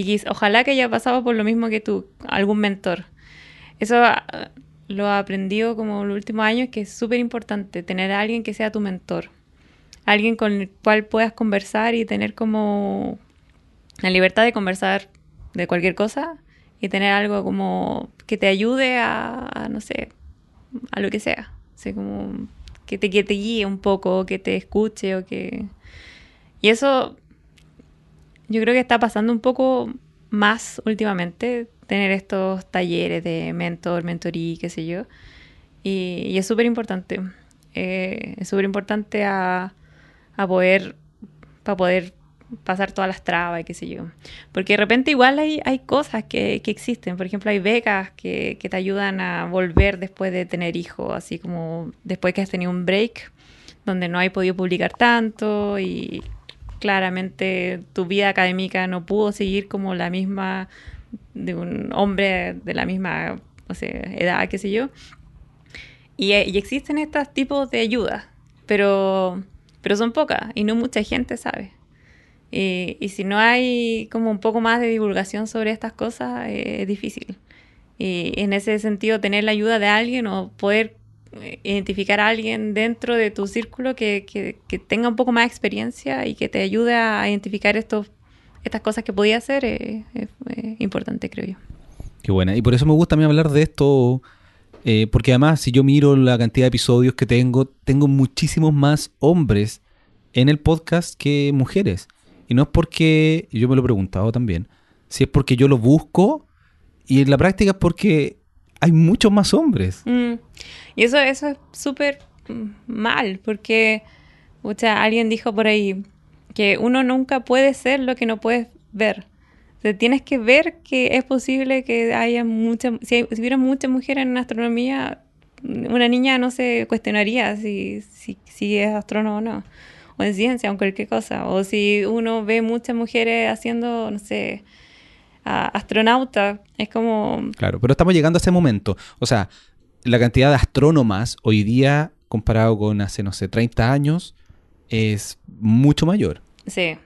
Speaker 2: quis- ojalá que haya pasado por lo mismo que tú, algún mentor. Eso ah, lo he aprendido como los últimos años, que es súper importante, tener a alguien que sea tu mentor. Alguien con el cual puedas conversar y tener como la libertad de conversar de cualquier cosa y tener algo como que te ayude a, no sé, a lo que sea. O como que te, que te guíe un poco, que te escuche o que... Y eso yo creo que está pasando un poco más últimamente, tener estos talleres de mentor, mentorí, qué sé yo. Y, y es súper importante. Eh, es súper importante a, a poder, para poder pasar todas las trabas y qué sé yo. Porque de repente igual hay, hay cosas que, que existen. Por ejemplo, hay becas que, que te ayudan a volver después de tener hijos, así como después que has tenido un break, donde no hay podido publicar tanto y claramente tu vida académica no pudo seguir como la misma de un hombre de la misma o sea, edad, qué sé yo. Y, y existen estos tipos de ayudas, pero, pero son pocas y no mucha gente sabe. Y, si no hay como un poco más de divulgación sobre estas cosas, eh, es difícil. Y en ese sentido, tener la ayuda de alguien o poder eh, identificar a alguien dentro de tu círculo que, que, tenga un poco más de experiencia y que te ayude a identificar estos, estas cosas que podía hacer es importante, creo yo.
Speaker 1: Qué buena. Y por eso me gusta a mí hablar de esto, eh, porque además, si yo miro la cantidad de episodios que tengo, tengo muchísimos más hombres en el podcast que mujeres. Y no es porque, yo me lo he preguntado también, si es porque yo lo busco y en la práctica es porque hay muchos más hombres.
Speaker 2: Mm. Y eso, eso es súper mal, porque o sea, alguien dijo por ahí que uno nunca puede ser lo que no puedes ver. O tienes que ver que es posible que haya muchas, si, hay, si, hubiera muchas mujeres en astronomía, una niña no se cuestionaría si, si, si es astrónomo o no o en ciencia o en cualquier cosa. O si uno ve muchas mujeres haciendo, no sé, astronauta, es como...
Speaker 1: Claro, pero estamos llegando a ese momento. O sea, la cantidad de astrónomas hoy día, comparado con hace, no sé, 30 años, es mucho mayor.
Speaker 2: Sí.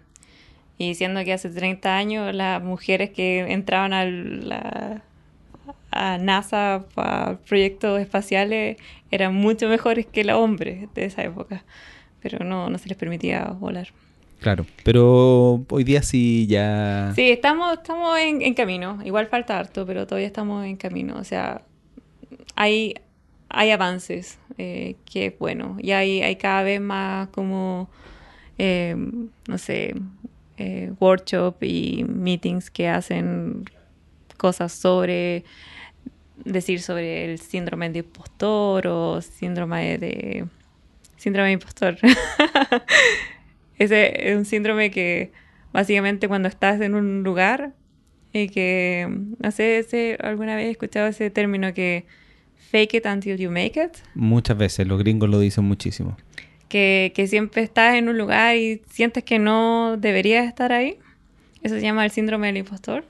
Speaker 2: Y siendo que hace 30 años las mujeres que entraban a la a NASA para proyectos espaciales eran mucho mejores que los hombres de esa época pero no, no se les permitía volar.
Speaker 1: Claro, pero hoy día sí ya...
Speaker 2: Sí, estamos, estamos en, en, camino. Igual falta harto, pero todavía estamos en camino. O sea, hay, hay avances, eh, que es bueno. Y hay, hay cada vez más como, eh, no sé, eh, workshop y meetings que hacen cosas sobre, decir sobre el síndrome de impostor o síndrome de síndrome de impostor. Ese es un síndrome que básicamente cuando estás en un lugar y que, no sé, ese, alguna vez he escuchado ese término que fake it until you make it.
Speaker 1: Muchas veces, los gringos lo dicen muchísimo.
Speaker 2: Que, que siempre estás en un lugar y sientes que no deberías estar ahí. Eso se llama el síndrome del impostor.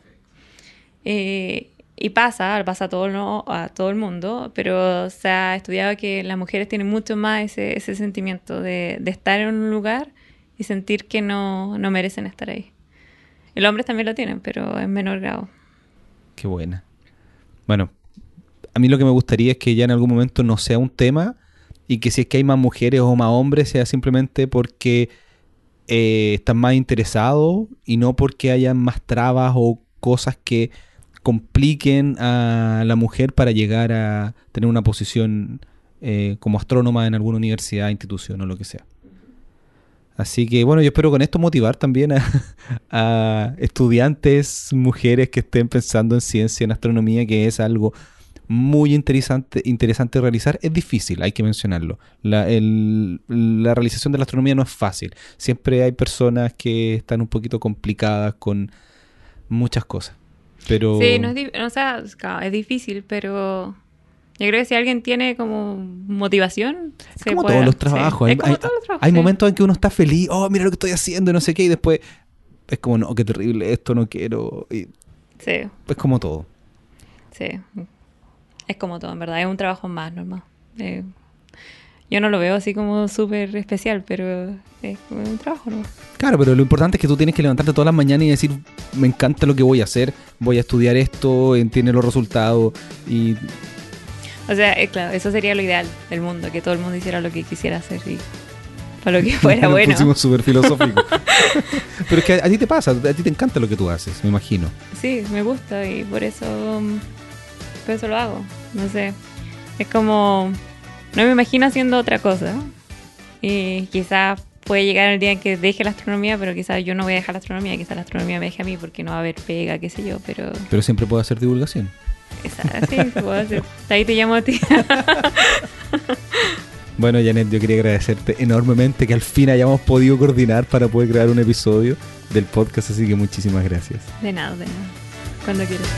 Speaker 2: Eh, y pasa, pasa a todo, no, a todo el mundo, pero se ha estudiado que las mujeres tienen mucho más ese, ese sentimiento de, de, estar en un lugar y sentir que no, no merecen estar ahí. Y los hombres también lo tienen, pero en menor grado.
Speaker 1: Qué buena. Bueno, a mí lo que me gustaría es que ya en algún momento no sea un tema y que si es que hay más mujeres o más hombres sea simplemente porque eh, están más interesados y no porque hayan más trabas o cosas que compliquen a la mujer para llegar a tener una posición eh, como astrónoma en alguna universidad, institución o lo que sea. Así que bueno, yo espero con esto motivar también a, estudiantes, mujeres que estén pensando en ciencia, en astronomía, que es algo muy interesante, interesante realizar. Es difícil, hay que mencionarlo. La realización de la astronomía no es fácil. Siempre hay personas que están un poquito complicadas con muchas cosas. Pero...
Speaker 2: Sí, no es, o sea, es difícil, pero yo creo que si alguien tiene como motivación...
Speaker 1: Es como puede, todos los trabajos.
Speaker 2: Sí.
Speaker 1: Hay, hay,
Speaker 2: todos los trabajos,
Speaker 1: hay
Speaker 2: sí.
Speaker 1: momentos en que uno está feliz, oh, mira lo que estoy haciendo y no sé qué, y después es como, no, qué terrible, esto no quiero. Y
Speaker 2: sí.
Speaker 1: Es como todo.
Speaker 2: Sí. Es como todo, en verdad. Es un trabajo más normal. Eh, yo no lo veo así como súper especial, pero es como un trabajo, ¿no?
Speaker 1: Claro, pero lo importante es que tú tienes que levantarte todas las mañanas y decir, me encanta lo que voy a hacer, voy a estudiar esto, entiende los resultados y
Speaker 2: O sea, eh, claro, eso sería lo ideal del mundo, que todo el mundo hiciera lo que quisiera hacer y para lo que fuera
Speaker 1: Nos
Speaker 2: bueno.
Speaker 1: pusimos súper filosóficos. pero es que a, a ti te pasa, a ti te encanta lo que tú haces, me imagino.
Speaker 2: Sí, me gusta y por eso, mm, por eso lo hago. No sé, es como, no me imagino haciendo otra cosa. Y quizás puede llegar el día en que deje la astronomía, pero quizás yo no voy a dejar la astronomía, quizás la astronomía me deje a mí porque no va a haber pega, qué sé yo, pero
Speaker 1: Pero siempre puedo hacer divulgación.
Speaker 2: Esa, sí. Ahí te llamo a ti.
Speaker 1: Bueno, Janet, yo quería agradecerte enormemente que al fin hayamos podido coordinar para poder crear un episodio del podcast, así que muchísimas gracias.
Speaker 2: De nada, de nada. Cuando quieras.